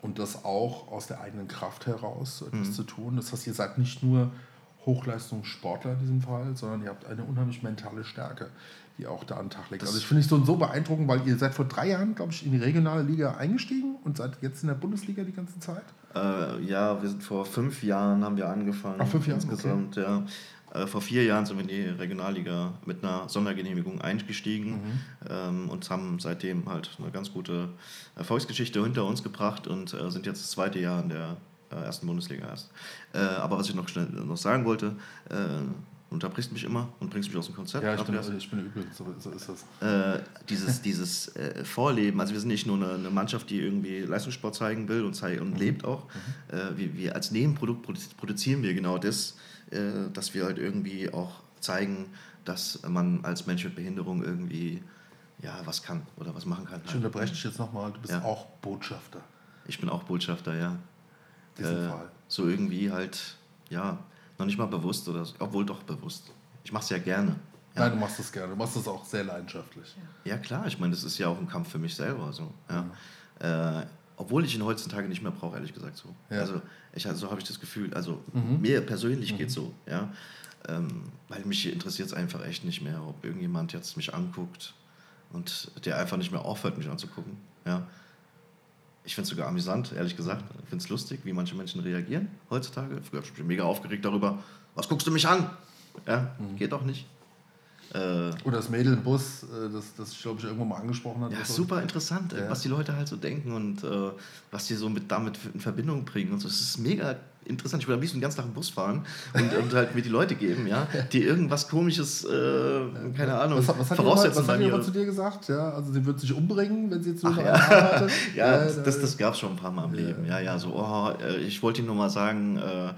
Und das auch aus der eigenen Kraft heraus etwas zu tun. Das heißt, ihr seid nicht nur Hochleistungssportler in diesem Fall, sondern ihr habt eine unheimlich mentale Stärke, die auch da an den Tag legt. Also ich finde es so, so beeindruckend, weil ihr seid vor drei Jahren, glaube ich, in die regionale Liga eingestiegen und seid jetzt in der Bundesliga die ganze Zeit. Äh, ja, wir sind vor fünf Jahren haben wir angefangen. Ach, fünf Jahre, insgesamt, ja. Äh, vor vier Jahren sind wir in die Regionalliga mit einer Sondergenehmigung eingestiegen Mhm. ähm, und haben seitdem halt eine ganz gute Erfolgsgeschichte hinter uns gebracht und äh, sind jetzt das zweite Jahr in der äh, ersten Bundesliga erst. Äh, aber was ich noch schnell noch sagen wollte, äh, unterbrichst mich immer und bringst mich aus dem Konzept. Ja, ich bin, Andreas. ich bin übel, so, so ist das. äh, dieses, dieses äh, Vorleben, also wir sind nicht nur eine, eine Mannschaft, die irgendwie Leistungssport zeigen will und, zei und lebt auch. Äh, wir, wir als Nebenprodukt produ- produzieren wir genau das, äh, dass wir halt irgendwie auch zeigen, dass man als Mensch mit Behinderung irgendwie ja, was kann oder was machen kann. Ich unterbreche dich jetzt nochmal, du bist Ja. auch Botschafter. Ich bin auch Botschafter, ja. in diesem Äh, Fall. so irgendwie halt, ja, noch nicht mal bewusst oder so, obwohl doch bewusst. Ich mache es ja gerne. Ja. Nein, du machst das gerne. Du machst das auch sehr leidenschaftlich. Ja, klar, ich meine, das ist ja auch ein Kampf für mich selber. So, ja. Äh, obwohl ich ihn heutzutage nicht mehr brauche, ehrlich gesagt so. Ja. Also, ich, also so habe ich das Gefühl, also mir persönlich geht so, ja. Ähm, weil mich interessiert es einfach echt nicht mehr, ob irgendjemand jetzt mich anguckt und der einfach nicht mehr aufhört, mich anzugucken. Ja. Ich finde es sogar amüsant, ehrlich gesagt. Ich finde es lustig, wie manche Menschen reagieren heutzutage. Früher habe ich mich mega aufgeregt darüber, was guckst du mich an? Ja, geht doch nicht. Äh, Oder das Mädel im Bus, äh, das, das ich glaube ich irgendwo mal angesprochen hat. ja, super interessant, Ja. was die Leute halt so denken und äh, was die so mit damit in Verbindung bringen und so. Es ist mega interessant. Ich würde am liebsten den ganzen Tag im Bus fahren und, und halt mir die Leute geben, ja, die irgendwas komisches, äh, keine Ahnung, Was, hat- was hat voraussetzen was bei hat mir. nochmal zu dir gesagt? Ja, also sie wird sich umbringen, wenn sie jetzt nur noch ja. hatte. [LAUGHS] Ja, das, das gab es schon ein paar Mal im Ja. Leben. Ja, ja, so, oh, äh, ich wollte Ihnen nur mal sagen, äh,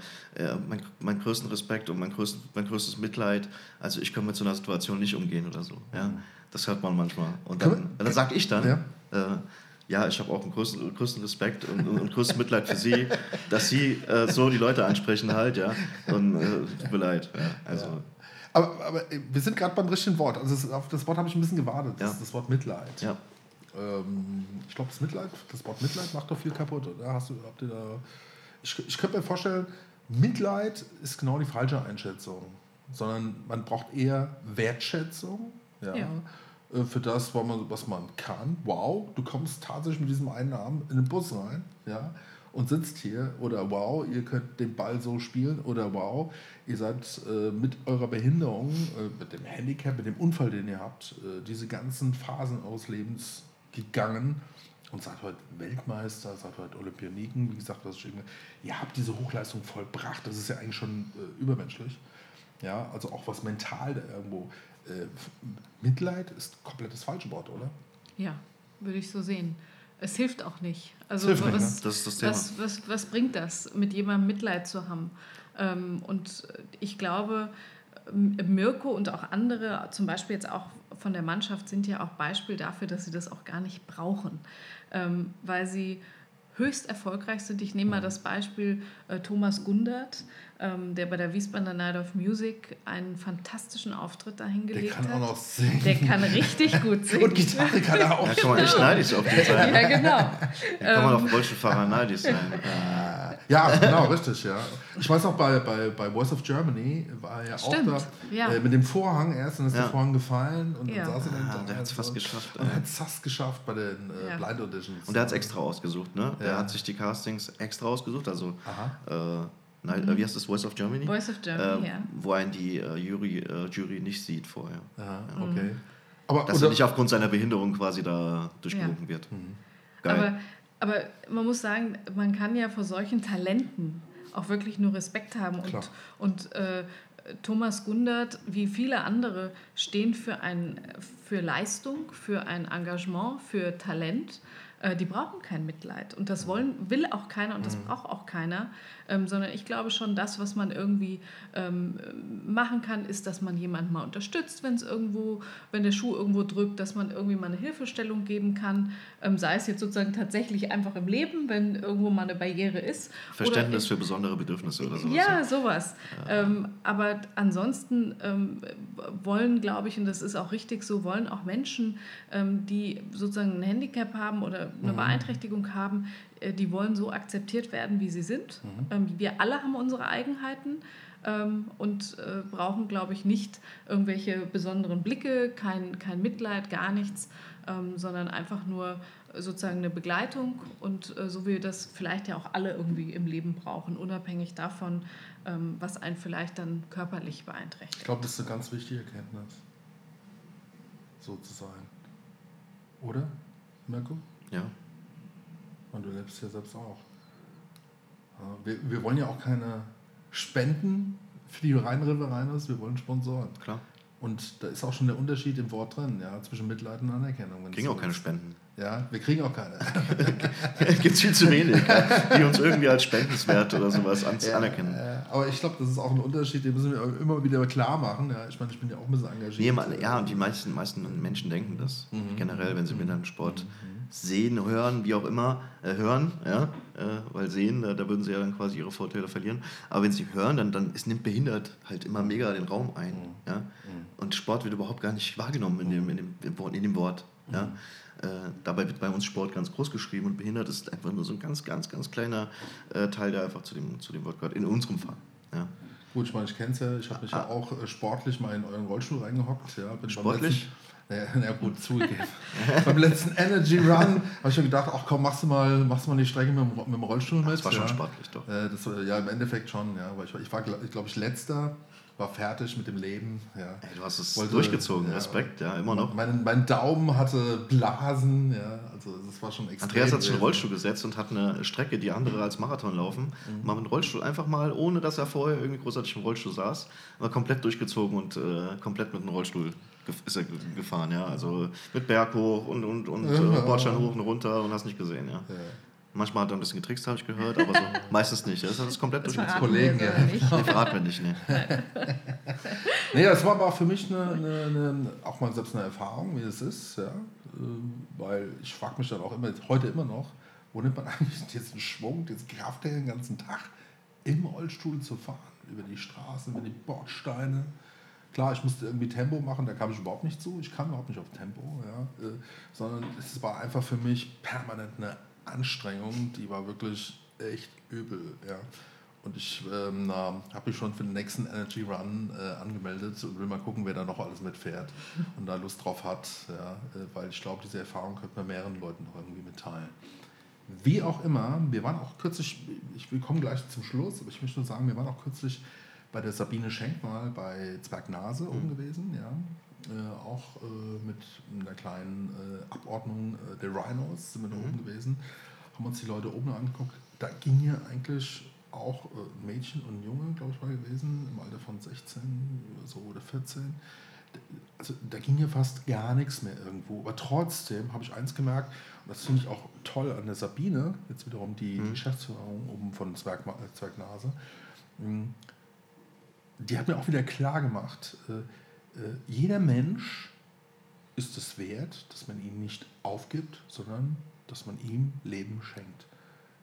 äh, mein, mein größten Respekt und mein, größten, mein größtes Mitleid, also ich kann mit so einer Situation nicht umgehen oder so. Ja, das hört man manchmal. Und dann, dann sage ich dann, äh, ja, ich habe auch einen größten, größten Respekt und, und, größtes Mitleid für Sie, dass Sie äh, so die Leute ansprechen halt, ja. Und äh, tut mir leid. Ja, also, aber, aber äh, wir sind gerade beim richtigen Wort. Also das, auf das Wort habe ich ein bisschen gewartet. Das Ja. das Wort Mitleid. ja. Ähm, ich glaube, das Mitleid, das Wort Mitleid macht doch viel kaputt. Oder hast du, habt ihr da, ich, ich könnte mir vorstellen, Mitleid ist genau die falsche Einschätzung, sondern man braucht eher Wertschätzung ja, Ja. Äh, für das, was man, was man kann. Wow, du kommst tatsächlich mit diesem einen Arm in den Bus rein ja, und sitzt hier. Oder wow, ihr könnt den Ball so spielen. Oder wow, ihr seid äh, mit eurer Behinderung, äh, mit dem Handicap, mit dem Unfall, den ihr habt, äh, diese ganzen Phasen eures Lebens gegangen und seid heute Weltmeister, seid heute Olympioniken, wie gesagt, was ich irgendwie, ihr habt diese Hochleistung vollbracht, das ist ja eigentlich schon äh, übermenschlich. Ja, also auch was mental da irgendwo. Äh, Mitleid ist komplett das falsche Wort, oder? Ja, würde ich so sehen. Es hilft auch nicht. Also hilft nicht, was, ne? Das das. Was, was, was bringt das, mit jemandem Mitleid zu haben? Ähm, und ich glaube, Mirko und auch andere, zum Beispiel jetzt auch von der Mannschaft, sind ja auch Beispiel dafür, dass sie das auch gar nicht brauchen, ähm, weil sie höchst erfolgreich sind. Ich nehme mal das Beispiel äh, Thomas Gundert, ähm, der bei der Wiesbadener Night of Music einen fantastischen Auftritt Der dahingelegt kann hat. auch noch singen. Der kann richtig gut [LAUGHS] singen. und Gitarre kann er auch. Ja, kann man echt neidisch auf die [LAUGHS] sein. Ja, genau. Da kann man auf Rollstuhlfahrer neidisch sein. [LAUGHS] Ja, genau, richtig, ja. Ich weiß noch, bei, bei, bei Voice of Germany war er ja Stimmt, auch da ja. äh, mit dem Vorhang erst, dann ist Ja. der Vorhang gefallen und Ja. dann saß er dann Ah, da der hat's und fast geschafft, Und hat es fast geschafft bei den äh, Ja. Blind Auditions. Und der hat es extra ausgesucht, ne? Der hat sich die Castings extra ausgesucht. Also Aha. äh, Nein, äh, wie heißt das? Voice of Germany? Voice of Germany, äh, ja. Wo einen die äh, Jury, äh, Jury nicht sieht vorher. Ja, Mhm. okay. Aber Dass oder, er nicht aufgrund seiner Behinderung quasi da durchgewunken wird. Geil. Aber, aber man muss sagen, man kann ja vor solchen Talenten auch wirklich nur Respekt haben. Klar. Und, und äh, Thomas Gundert, wie viele andere, stehen für, ein, für Leistung, für ein Engagement, für Talent. Äh, die brauchen kein Mitleid. Und das wollen, will auch keiner und das braucht auch keiner. Ähm, sondern ich glaube schon, das, was man irgendwie ähm, machen kann, ist, dass man jemanden mal unterstützt, wenn es irgendwo, wenn der Schuh irgendwo drückt, dass man irgendwie mal eine Hilfestellung geben kann. Ähm, sei es jetzt sozusagen tatsächlich einfach im Leben, wenn irgendwo mal eine Barriere ist. Verständnis für besondere Bedürfnisse oder sowas. ja, sowas. Ähm, aber ansonsten ähm, wollen, glaube ich, und das ist auch richtig so, wollen auch Menschen, ähm, die sozusagen ein Handicap haben oder eine Beeinträchtigung haben, die wollen so akzeptiert werden, wie sie sind. Ähm, wir alle haben unsere Eigenheiten. Ähm, und äh, brauchen, glaube ich, nicht irgendwelche besonderen Blicke, kein, kein Mitleid, gar nichts, ähm, sondern einfach nur sozusagen eine Begleitung und äh, so wie wir das vielleicht ja auch alle irgendwie im Leben brauchen, unabhängig davon, ähm, was einen vielleicht dann körperlich ich beeinträchtigt. glaube, das ist eine ganz wichtige Erkenntnis. So zu sein. Oder, Mirko? Ja. Und du lebst ja selbst auch. Ja, wir, wir wollen ja auch keine Spenden für die Rhein-River Rheiners, wir wollen Sponsoren. Klar. Und da ist auch schon der Unterschied im Wort drin, ja, zwischen Mitleid und Anerkennung. wenn Kriegen es auch so keine ist. Spenden. Ja, wir kriegen auch keine. [LAUGHS] Gibt es viel zu wenig, ja, die uns irgendwie als spendenswert oder sowas an anerkennen. Äh, aber ich glaube, das ist auch ein Unterschied, den müssen wir immer wieder klar machen. Ja, ich meine, ich bin ja auch ein bisschen engagiert. Nee, man, ja, und die meisten, meisten Menschen denken das. Generell, wenn sie mit einem Sport sehen, hören, wie auch immer, äh, hören, ja, äh, weil sehen, äh, da würden sie ja dann quasi ihre Vorteile verlieren. Aber wenn sie hören, dann, dann es nimmt behindert halt immer mega den Raum ein. Ja? Und Sport wird überhaupt gar nicht wahrgenommen in dem, in dem, im Wort- in dem Wort. Ja? Äh, dabei wird bei uns Sport ganz groß geschrieben und behindert ist einfach nur so ein ganz, ganz, ganz kleiner äh, Teil, der einfach zu dem, zu dem Wort gehört, in unserem Fall. Ja. Gut, ich meine, ich kenne es ja, ich habe mich ja auch äh, sportlich mal in euren Rollstuhl reingehockt. Ja, bin Sportlich? Ja, na gut, zugegeben. [LAUGHS] beim letzten Energy Run habe ich mir gedacht, ach komm, machst du mal, machst du mal die Strecke mit, mit dem Rollstuhl mit. Das war schon ja. sportlich, doch. Äh, das, ja, im Endeffekt schon, ja. Weil ich, war- ich glaube glaub ich, letzter, war fertig mit dem Leben. Ja. Ey, du hast es Wollte- durchgezogen, ja. Respekt, ja, immer noch. Mein, mein Daumen hatte Blasen, ja, also das war schon extrem. Andreas hat sich gewesen. Rollstuhl gesetzt und hat eine Strecke, die andere als Marathon laufen, mal mit dem Rollstuhl einfach mal, ohne dass er vorher irgendwie großartig im Rollstuhl saß, mal komplett durchgezogen und äh, komplett mit dem Rollstuhl ist er ge- gefahren, ja. Also mit Berg hoch und, und, und äh, Bordstein hoch und runter und hast nicht gesehen, ja. Manchmal hat er ein bisschen getrickst, habe ich gehört, aber so [LAUGHS] meistens nicht. Das hat es komplett Das durchgezogen. Kollegen, ja. nicht. Nee, verraten wir nicht, ne. Nee, das war aber auch für mich eine, eine, eine, auch mal selbst eine Erfahrung, wie es ist, ja. Ähm, Weil ich frage mich dann auch immer, heute immer noch, wo nimmt man [LAUGHS] eigentlich diesen Schwung, diese Kraft den ganzen Tag im Rollstuhl zu fahren, über die Straßen, über die Bordsteine. Klar, ich musste irgendwie Tempo machen, da kam ich überhaupt nicht zu. Ich kam überhaupt nicht auf Tempo, ja. äh, sondern es war einfach für mich permanent eine Anstrengung, die war wirklich echt übel, ja. Und ich ähm, habe mich schon für den nächsten Energy Run äh, angemeldet und will mal gucken, wer da noch alles mitfährt [LAUGHS] und da Lust drauf hat. Ja, äh, weil ich glaube, diese Erfahrung könnte man mehreren Leuten noch irgendwie mitteilen. Wie auch immer, wir waren auch kürzlich, ich, wir kommen gleich zum Schluss, aber ich möchte nur sagen, wir waren auch kürzlich bei der Sabine Schenk mal bei Zwergnase oben gewesen, ja. Äh, auch äh, mit einer kleinen äh, Abordnung äh, der Rhinos sind wir da oben gewesen, haben uns die Leute oben angeguckt. Da ging ja eigentlich auch äh, Mädchen und Junge, glaube ich, war gewesen, im Alter von 16 so oder 14. Also da ging ja fast gar nichts mehr irgendwo. Aber trotzdem habe ich eins gemerkt, und das finde ich auch toll an der Sabine, jetzt wiederum die, die Geschäftsführung oben von Zwerg, Zwergnase, mh, die hat mir auch wieder klar gemacht, äh, äh, jeder Mensch ist es wert, dass man ihn nicht aufgibt, sondern dass man ihm Leben schenkt.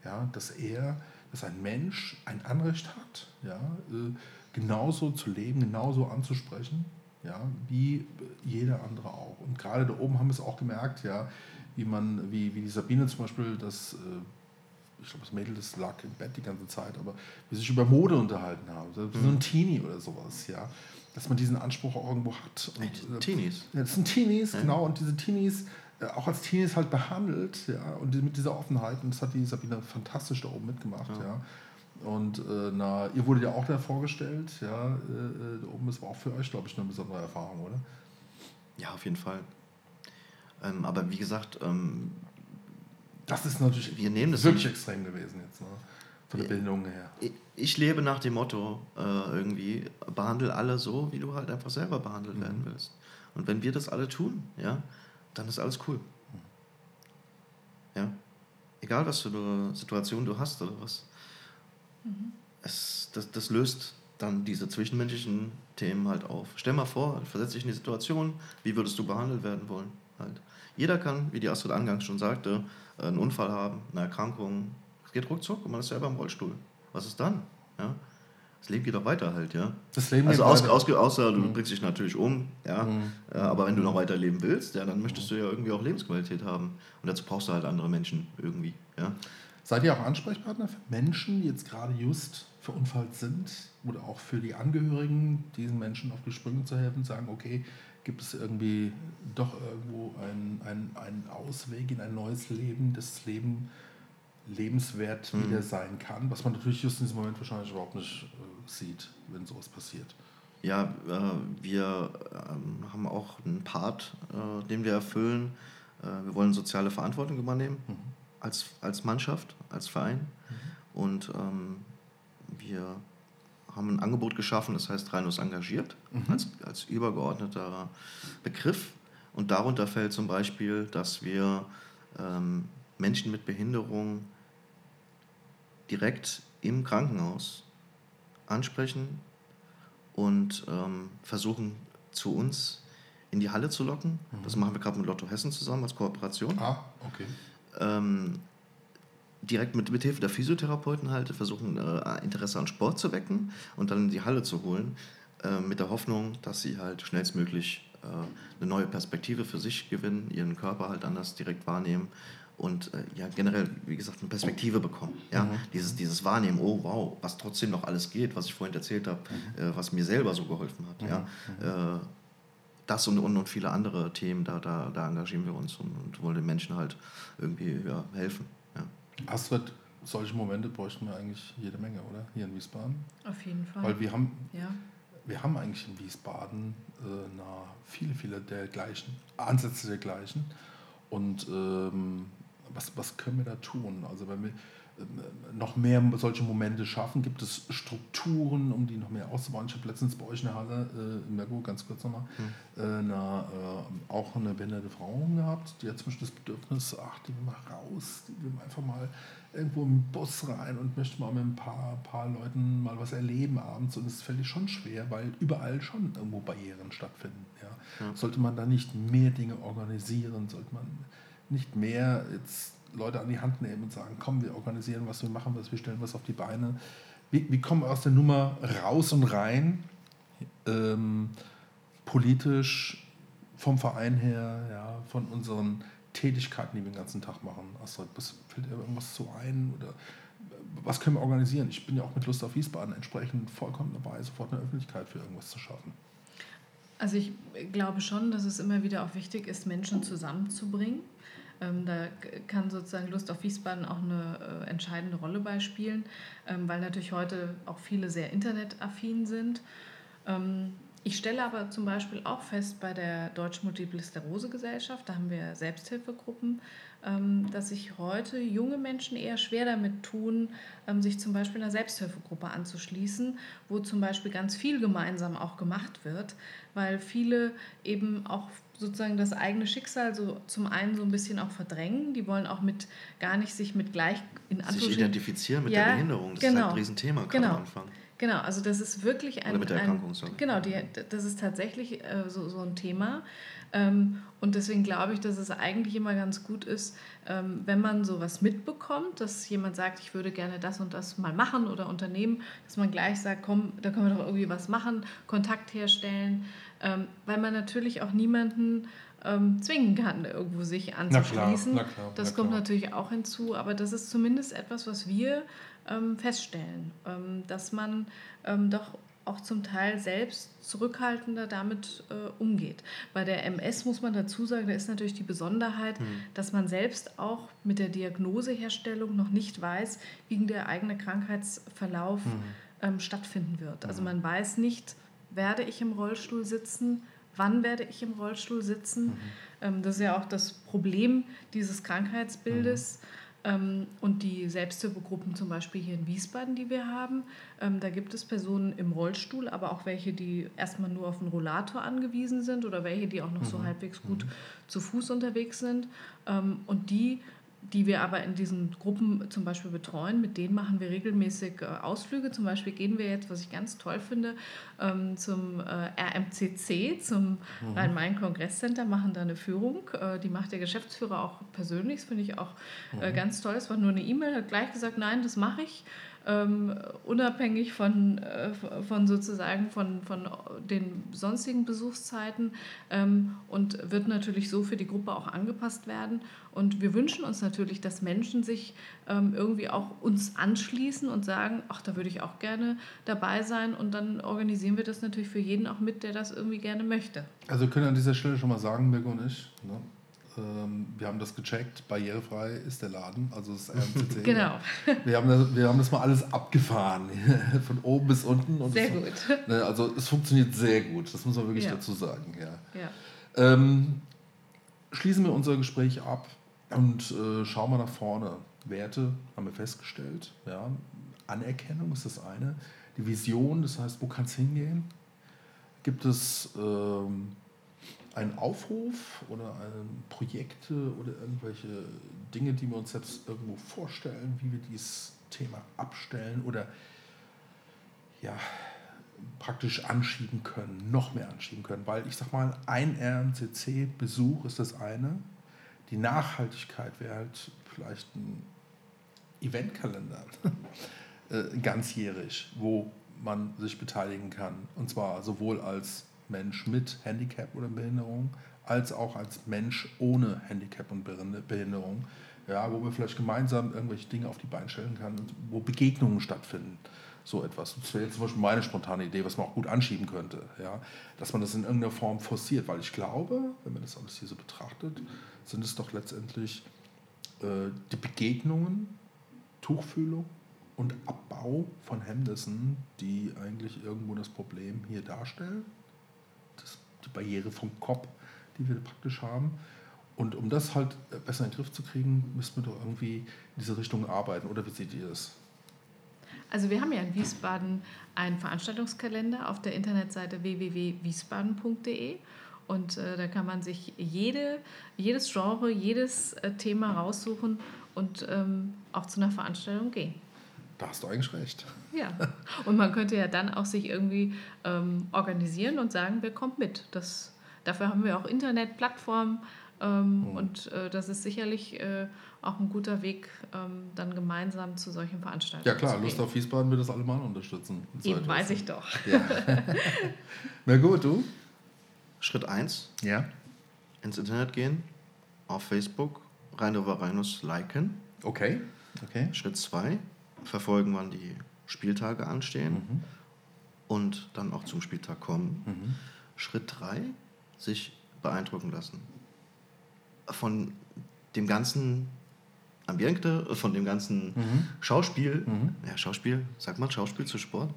Ja, dass er, dass ein Mensch ein Anrecht hat, ja, äh, genauso zu leben, genauso anzusprechen, ja, wie jeder andere auch. Und gerade da oben haben wir es auch gemerkt, ja, wie man, wie, wie die Sabine zum Beispiel, das, äh, ich glaube, das Mädel, das lag im Bett die ganze Zeit, aber wir sich über Mode unterhalten haben, so ein Teenie oder sowas, ja, dass man diesen Anspruch auch irgendwo hat. Und, äh, Teenies. ja, das sind Teenies, genau. Und diese Teenies äh, auch als Teenies halt behandelt, ja, und die- mit dieser Offenheit. Und das hat die Sabine fantastisch da oben mitgemacht, ja. Und äh, na, ihr wurde ja auch da vorgestellt, ja, äh, äh, da oben. War auch für euch, glaube ich, eine besondere Erfahrung, oder? Ja, auf jeden Fall. Ähm, aber wie gesagt, ähm, Das ist natürlich Wir nehmen das wirklich nicht- extrem gewesen jetzt, ne? von der Bildung her. ich, ich lebe nach dem Motto äh, irgendwie, behandle alle so, wie du halt einfach selber behandelt werden willst. Und wenn wir das alle tun, ja, dann ist alles cool. Ja. Egal, was für eine Situation du hast oder was. Es, das, das löst dann diese zwischenmenschlichen Themen halt auf. Stell mal vor, versetz dich in die Situation, wie würdest du behandelt werden wollen? Halt. Jeder kann, wie die Astrid angangs schon sagte, einen Unfall haben, eine Erkrankung. Es geht ruckzuck und man ist selber im Rollstuhl. Was ist dann? Ja? Das Leben geht doch weiter halt, ja. Das Leben Also geht aus, weiter. ausge, außer du bringst dich natürlich um, ja. Mhm. Äh, aber wenn du noch weiter leben willst, ja, dann möchtest du ja irgendwie auch Lebensqualität haben. Und dazu brauchst du halt andere Menschen irgendwie, ja. Seid ihr auch Ansprechpartner für Menschen, die jetzt gerade just verunfallt sind oder auch für die Angehörigen, diesen Menschen auf die Sprünge zu helfen, sagen, okay, gibt es irgendwie doch irgendwo einen, einen, einen Ausweg in ein neues Leben, das Leben lebenswert Mhm. wieder sein kann, was man natürlich just in diesem Moment wahrscheinlich überhaupt nicht äh, sieht, wenn sowas passiert. Ja, äh, wir ähm, haben auch einen Part, äh, den wir erfüllen. Äh, wir wollen soziale Verantwortung übernehmen als, als Mannschaft, als Verein. Und ähm, wir haben ein Angebot geschaffen, das heißt Rheinus engagiert, als, als übergeordneter Begriff. Und darunter fällt zum Beispiel, dass wir ähm, Menschen mit Behinderung direkt im Krankenhaus ansprechen und ähm, versuchen zu uns in die Halle zu locken. Das machen wir gerade mit Lotto Hessen zusammen als Kooperation. Ah, okay. Ähm, direkt mit, mit Hilfe der Physiotherapeuten halt versuchen, äh, Interesse an Sport zu wecken und dann in die Halle zu holen, äh, mit der Hoffnung, dass sie halt schnellstmöglich äh, eine neue Perspektive für sich gewinnen, ihren Körper halt anders direkt wahrnehmen und äh, ja generell, wie gesagt, eine Perspektive bekommen. Ja? Dieses, dieses Wahrnehmen, oh wow, was trotzdem noch alles geht, was ich vorhin erzählt habe, äh, was mir selber so geholfen hat. Ja? Äh, das und, und, und viele andere Themen, da, da, da engagieren wir uns und, und wollen den Menschen halt irgendwie ja, helfen. Astrid, solche Momente bräuchten wir eigentlich jede Menge, oder? Hier in Wiesbaden. Auf jeden Fall. Weil wir haben ja. wir haben eigentlich in Wiesbaden äh, na, viele, viele der gleichen, Ansätze der gleichen. Und ähm, was, was können wir da tun? Also wenn wir noch mehr solche Momente schaffen, gibt es Strukturen, um die noch mehr auszubauen. Ich habe letztens bei euch in der Halle, äh, in Mergo, ganz kurz nochmal, äh, na, äh, auch eine behinderte Frau gehabt, die hat zum Beispiel das Bedürfnis, ach, die will mal raus, die will einfach mal irgendwo im Bus rein und möchte mal mit ein paar, paar Leuten mal was erleben abends. Und es fällt schon schwer, weil überall schon irgendwo Barrieren stattfinden. Ja. Sollte man da nicht mehr Dinge organisieren? Sollte man nicht mehr jetzt Leute an die Hand nehmen und sagen, komm, wir organisieren was, wir machen was, wir stellen was auf die Beine. Wie, wie kommen wir aus der Nummer raus und rein? Ähm, politisch, vom Verein her, ja, von unseren Tätigkeiten, die wir den ganzen Tag machen. Astrid, was fällt dir irgendwas zu ein? Oder was können wir organisieren? Ich bin ja auch mit Lust auf Wiesbaden entsprechend vollkommen dabei, sofort eine Öffentlichkeit für irgendwas zu schaffen. Also ich glaube schon, dass es immer wieder auch wichtig ist, Menschen zusammenzubringen. Ähm, da kann sozusagen Lust auf Wiesbaden auch eine äh, entscheidende Rolle beispielen, ähm, weil natürlich heute auch viele sehr internetaffin sind. Ähm, ich stelle aber zum Beispiel auch fest bei der Deutschen Multiple Sklerose Gesellschaft, da haben wir Selbsthilfegruppen, ähm, dass sich heute junge Menschen eher schwer damit tun, ähm, sich zum Beispiel einer Selbsthilfegruppe anzuschließen, wo zum Beispiel ganz viel gemeinsam auch gemacht wird, weil viele eben auch sozusagen das eigene Schicksal so zum einen so ein bisschen auch verdrängen. Die wollen auch mit gar nicht sich mit gleich in Sich Anführungsstrichen identifizieren mit Ja, der Behinderung, das ist genau. halt ein Riesenthema gerade Genau. am Anfang. Genau, also das ist wirklich ein. Oder mit der ein, Erkrankung, sorry. Genau, die, das ist tatsächlich äh, so, so ein Thema. Ähm, und deswegen glaube ich, dass es eigentlich immer ganz gut ist, ähm, wenn man sowas mitbekommt, dass jemand sagt, ich würde gerne das und das mal machen oder unternehmen, dass man gleich sagt, komm, da können wir doch irgendwie was machen, Kontakt herstellen, ähm, weil man natürlich auch niemanden ähm, zwingen kann, irgendwo sich anzuschließen. na klar, das na kommt klar. natürlich auch hinzu, aber das ist zumindest etwas, was wir ähm, feststellen, ähm, dass man ähm, doch auch zum Teil selbst zurückhaltender damit äh, umgeht. Bei der MS muss man dazu sagen, da ist natürlich die Besonderheit, Mhm. dass man selbst auch mit der Diagnoseherstellung noch nicht weiß, wie der eigene Krankheitsverlauf Mhm. stattfinden wird. Also man weiß nicht, werde ich im Rollstuhl sitzen, wann werde ich im Rollstuhl sitzen. Ähm, das ist ja auch das Problem dieses Krankheitsbildes. Ähm, und die Selbsthilfegruppen zum Beispiel hier in Wiesbaden, die wir haben, ähm, da gibt es Personen im Rollstuhl, aber auch welche, die erstmal nur auf einen Rollator angewiesen sind oder welche, die auch noch so halbwegs gut zu Fuß unterwegs sind. Und die, die wir aber in diesen Gruppen zum Beispiel betreuen, mit denen machen wir regelmäßig äh, Ausflüge. Zum Beispiel gehen wir jetzt, was ich ganz toll finde, ähm, zum äh, RMCC, zum Rhein-Main-Kongresscenter, machen da eine Führung. Äh, die macht der Geschäftsführer auch persönlich, das finde ich auch äh, ganz toll. Es war nur eine E-Mail, hat gleich gesagt, nein, das mache ich. Ähm, unabhängig von, äh, von sozusagen von, von den sonstigen Besuchszeiten ähm, und wird natürlich so für die Gruppe auch angepasst werden. Und wir wünschen uns natürlich, dass Menschen sich ähm, irgendwie auch uns anschließen und sagen, ach, da würde ich auch gerne dabei sein. Und dann organisieren wir das natürlich für jeden auch mit, der das irgendwie gerne möchte. Also können an dieser Stelle schon mal sagen, Mirko und ich, ne? Ähm, wir haben das gecheckt, barrierefrei ist der Laden, also das RMCC. Genau. Wir haben, das, wir haben das mal alles abgefahren, [LAUGHS] von oben bis unten. Und Sehr gut. Ne, also es funktioniert sehr gut, das muss man wirklich Ja. dazu sagen. Ja. Ja. Ähm, schließen wir unser Gespräch ab und äh, schauen wir nach vorne. Werte haben wir festgestellt. Ja. Anerkennung ist das eine. Die Vision, das heißt, wo kann es hingehen? Gibt es ähm, einen Aufruf oder ein Projekte oder irgendwelche Dinge, die wir uns selbst irgendwo vorstellen, wie wir dieses Thema abstellen oder ja, praktisch anschieben können, noch mehr anschieben können. Weil ich sag mal, ein RMCC-Besuch ist das eine. Die Nachhaltigkeit wäre halt vielleicht ein Eventkalender, [LAUGHS] äh, ganzjährig, wo man sich beteiligen kann. Und zwar sowohl als Mensch mit Handicap oder Behinderung, als auch als Mensch ohne Handicap und Behinderung. Ja, wo wir vielleicht gemeinsam irgendwelche Dinge auf die Beine stellen können wo Begegnungen stattfinden. So etwas. Das wäre jetzt zum Beispiel meine spontane Idee, was man auch gut anschieben könnte. Ja? Dass man das in irgendeiner Form forciert, weil ich glaube, wenn man das alles hier so betrachtet, sind es doch letztendlich äh, die Begegnungen, Tuchfühlung und Abbau von Hemmnissen, die eigentlich irgendwo das Problem hier darstellen. Die Barriere vom Kopf, die wir praktisch haben. Und um das halt besser in den Griff zu kriegen, müssen wir doch irgendwie in diese Richtung arbeiten. Oder wie seht ihr das? Also wir haben ja in Wiesbaden einen Veranstaltungskalender auf der Internetseite www.wiesbaden.de und äh, da kann man sich jede, jedes Genre, jedes äh, Thema raussuchen und ähm, auch zu einer Veranstaltung gehen. Da hast du eigentlich recht. Ja, und man könnte ja dann auch sich irgendwie ähm, organisieren und sagen, wer kommt mit. Das, dafür haben wir auch Internetplattformen ähm, und äh, das ist sicherlich äh, auch ein guter Weg, ähm, dann gemeinsam zu solchen Veranstaltungen Ja klar, zu Lust auf Wiesbaden wird das allemal unterstützen. So Eben weiß ich doch. Ja. [LAUGHS] Na gut, du? Schritt 1, Ja. ins Internet gehen, auf Facebook, Rhein-Over Rheinus liken. Okay. Okay. Schritt 2, verfolgen, wann die Spieltage anstehen Mhm. und dann auch zum Spieltag kommen. Schritt 3, sich beeindrucken lassen. Von dem ganzen Ambiente, von dem ganzen Mhm. Schauspiel, ja, Schauspiel, sagt man Schauspiel zu Sport?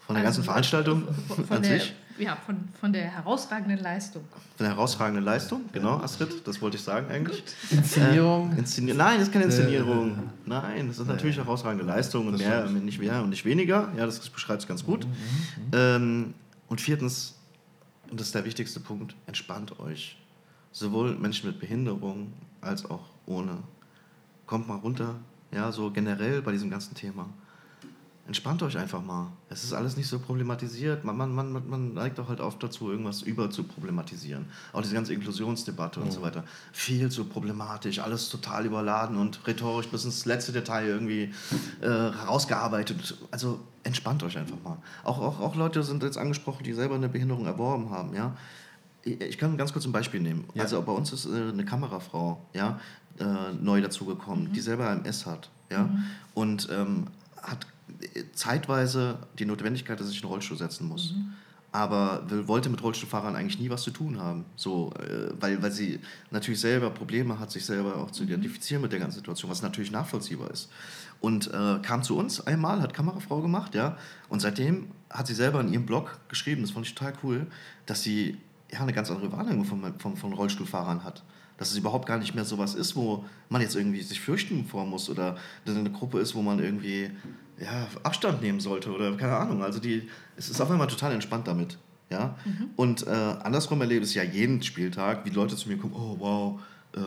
Von der Also ganzen Veranstaltung von, von an der, sich, Ja, von, von der herausragenden Leistung. von der herausragenden Leistung, genau, Astrid, das wollte ich sagen eigentlich. [LAUGHS] Inszenierung. Äh, Inszenier Nein, das ist keine Inszenierung. Nein, das ist natürlich herausragende Leistung und mehr, nicht mehr und nicht weniger. Ja, das beschreibt es ganz gut. Ähm, und viertens, und das ist der wichtigste Punkt, entspannt euch. Sowohl Menschen mit Behinderung als auch ohne. Kommt mal runter, ja, so generell bei diesem ganzen Thema. Entspannt euch einfach mal. Es ist alles nicht so problematisiert. Man, man, man, man neigt auch halt oft dazu, irgendwas über zu problematisieren. Auch diese ganze Inklusionsdebatte und so weiter. Viel zu problematisch, alles total überladen und rhetorisch bis ins letzte Detail irgendwie äh, herausgearbeitet. Also entspannt euch einfach mal. Auch, auch, auch Leute sind jetzt angesprochen, die selber eine Behinderung erworben haben. Ja? Ich kann ganz kurz ein Beispiel nehmen. Ja. Also bei uns ist äh, eine Kamerafrau ja, äh, neu dazugekommen, die selber MS hat. Ja? Und ähm, hat zeitweise die Notwendigkeit, dass ich einen Rollstuhl setzen muss. Aber will, wollte mit Rollstuhlfahrern eigentlich nie was zu tun haben. So, äh, weil, weil sie natürlich selber Probleme hat, sich selber auch zu identifizieren mit der ganzen Situation, was natürlich nachvollziehbar ist. Und äh, kam zu uns einmal, hat Kamerafrau gemacht, ja. Und seitdem hat sie selber in ihrem Blog geschrieben, das fand ich total cool, dass sie ja eine ganz andere Wahrnehmung von, von, von Rollstuhlfahrern hat dass es überhaupt gar nicht mehr sowas ist, wo man jetzt irgendwie sich fürchten vor muss oder dass es eine Gruppe ist, wo man irgendwie ja, Abstand nehmen sollte oder keine Ahnung. Also die, es ist auf einmal total entspannt damit. Ja? Und äh, andersrum erlebe ich es ja jeden Spieltag, wie Leute zu mir kommen, oh wow, äh,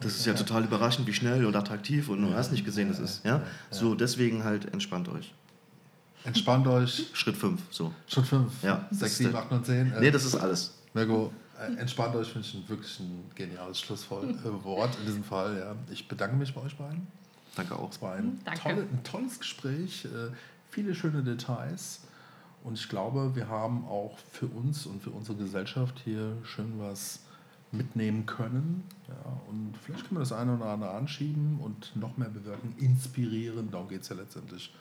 das ist ja [LAUGHS] total überraschend, wie schnell und attraktiv und du hast nicht gesehen, das ist. Ja? So, deswegen halt entspannt euch. Entspannt euch. Schritt 5, so. Schritt 5. Ja. 6, 7, 8, 9, 10. Nee, das ist alles. Mirko, äh, entspannt euch, finde ich ein wirklich ein geniales Schlusswort in diesem Fall. Ja. Ich bedanke mich bei euch beiden. Danke auch. Es war ein, Danke. tolle, ein tolles Gespräch, äh, viele schöne Details. Und ich glaube, wir haben auch für uns und für unsere Gesellschaft hier schön was mitnehmen können. Ja, und vielleicht können wir das eine oder andere anschieben und noch mehr bewirken, inspirieren. Darum geht es ja letztendlich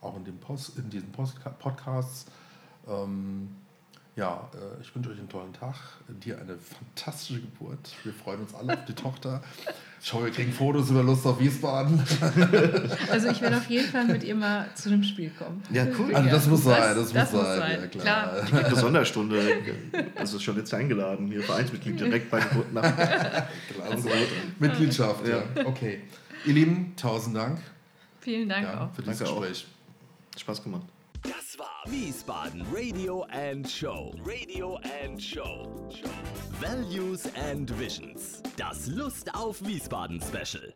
auch in, dem Post, in diesen Postka- Podcasts. Ähm, ja, äh, ich wünsche euch einen tollen Tag. Dir eine fantastische Geburt. Wir freuen uns alle auf die Tochter. Ich hoffe, wir kriegen Fotos über Lust auf Wiesbaden. [LAUGHS] Also ich werde auf jeden Fall mit ihr mal zu einem Spiel kommen. Ja, cool. Also das muss sein, das, das muss sein. sein, Ja, klar. klar. Ich krieg eine Sonderstunde. Also ist schon jetzt eingeladen. Hier Vereinsmitglied direkt bei Geburt nach. Klasse. Mitgliedschaft, ja. Okay. Ihr Lieben, tausend Dank Vielen Dank ja, auch. für dieses Danke auch. Gespräch. Spaß gemacht. Das war Wiesbaden Radio and Show. Radio and Show. Values and Visions. Das Lust auf Wiesbaden Special.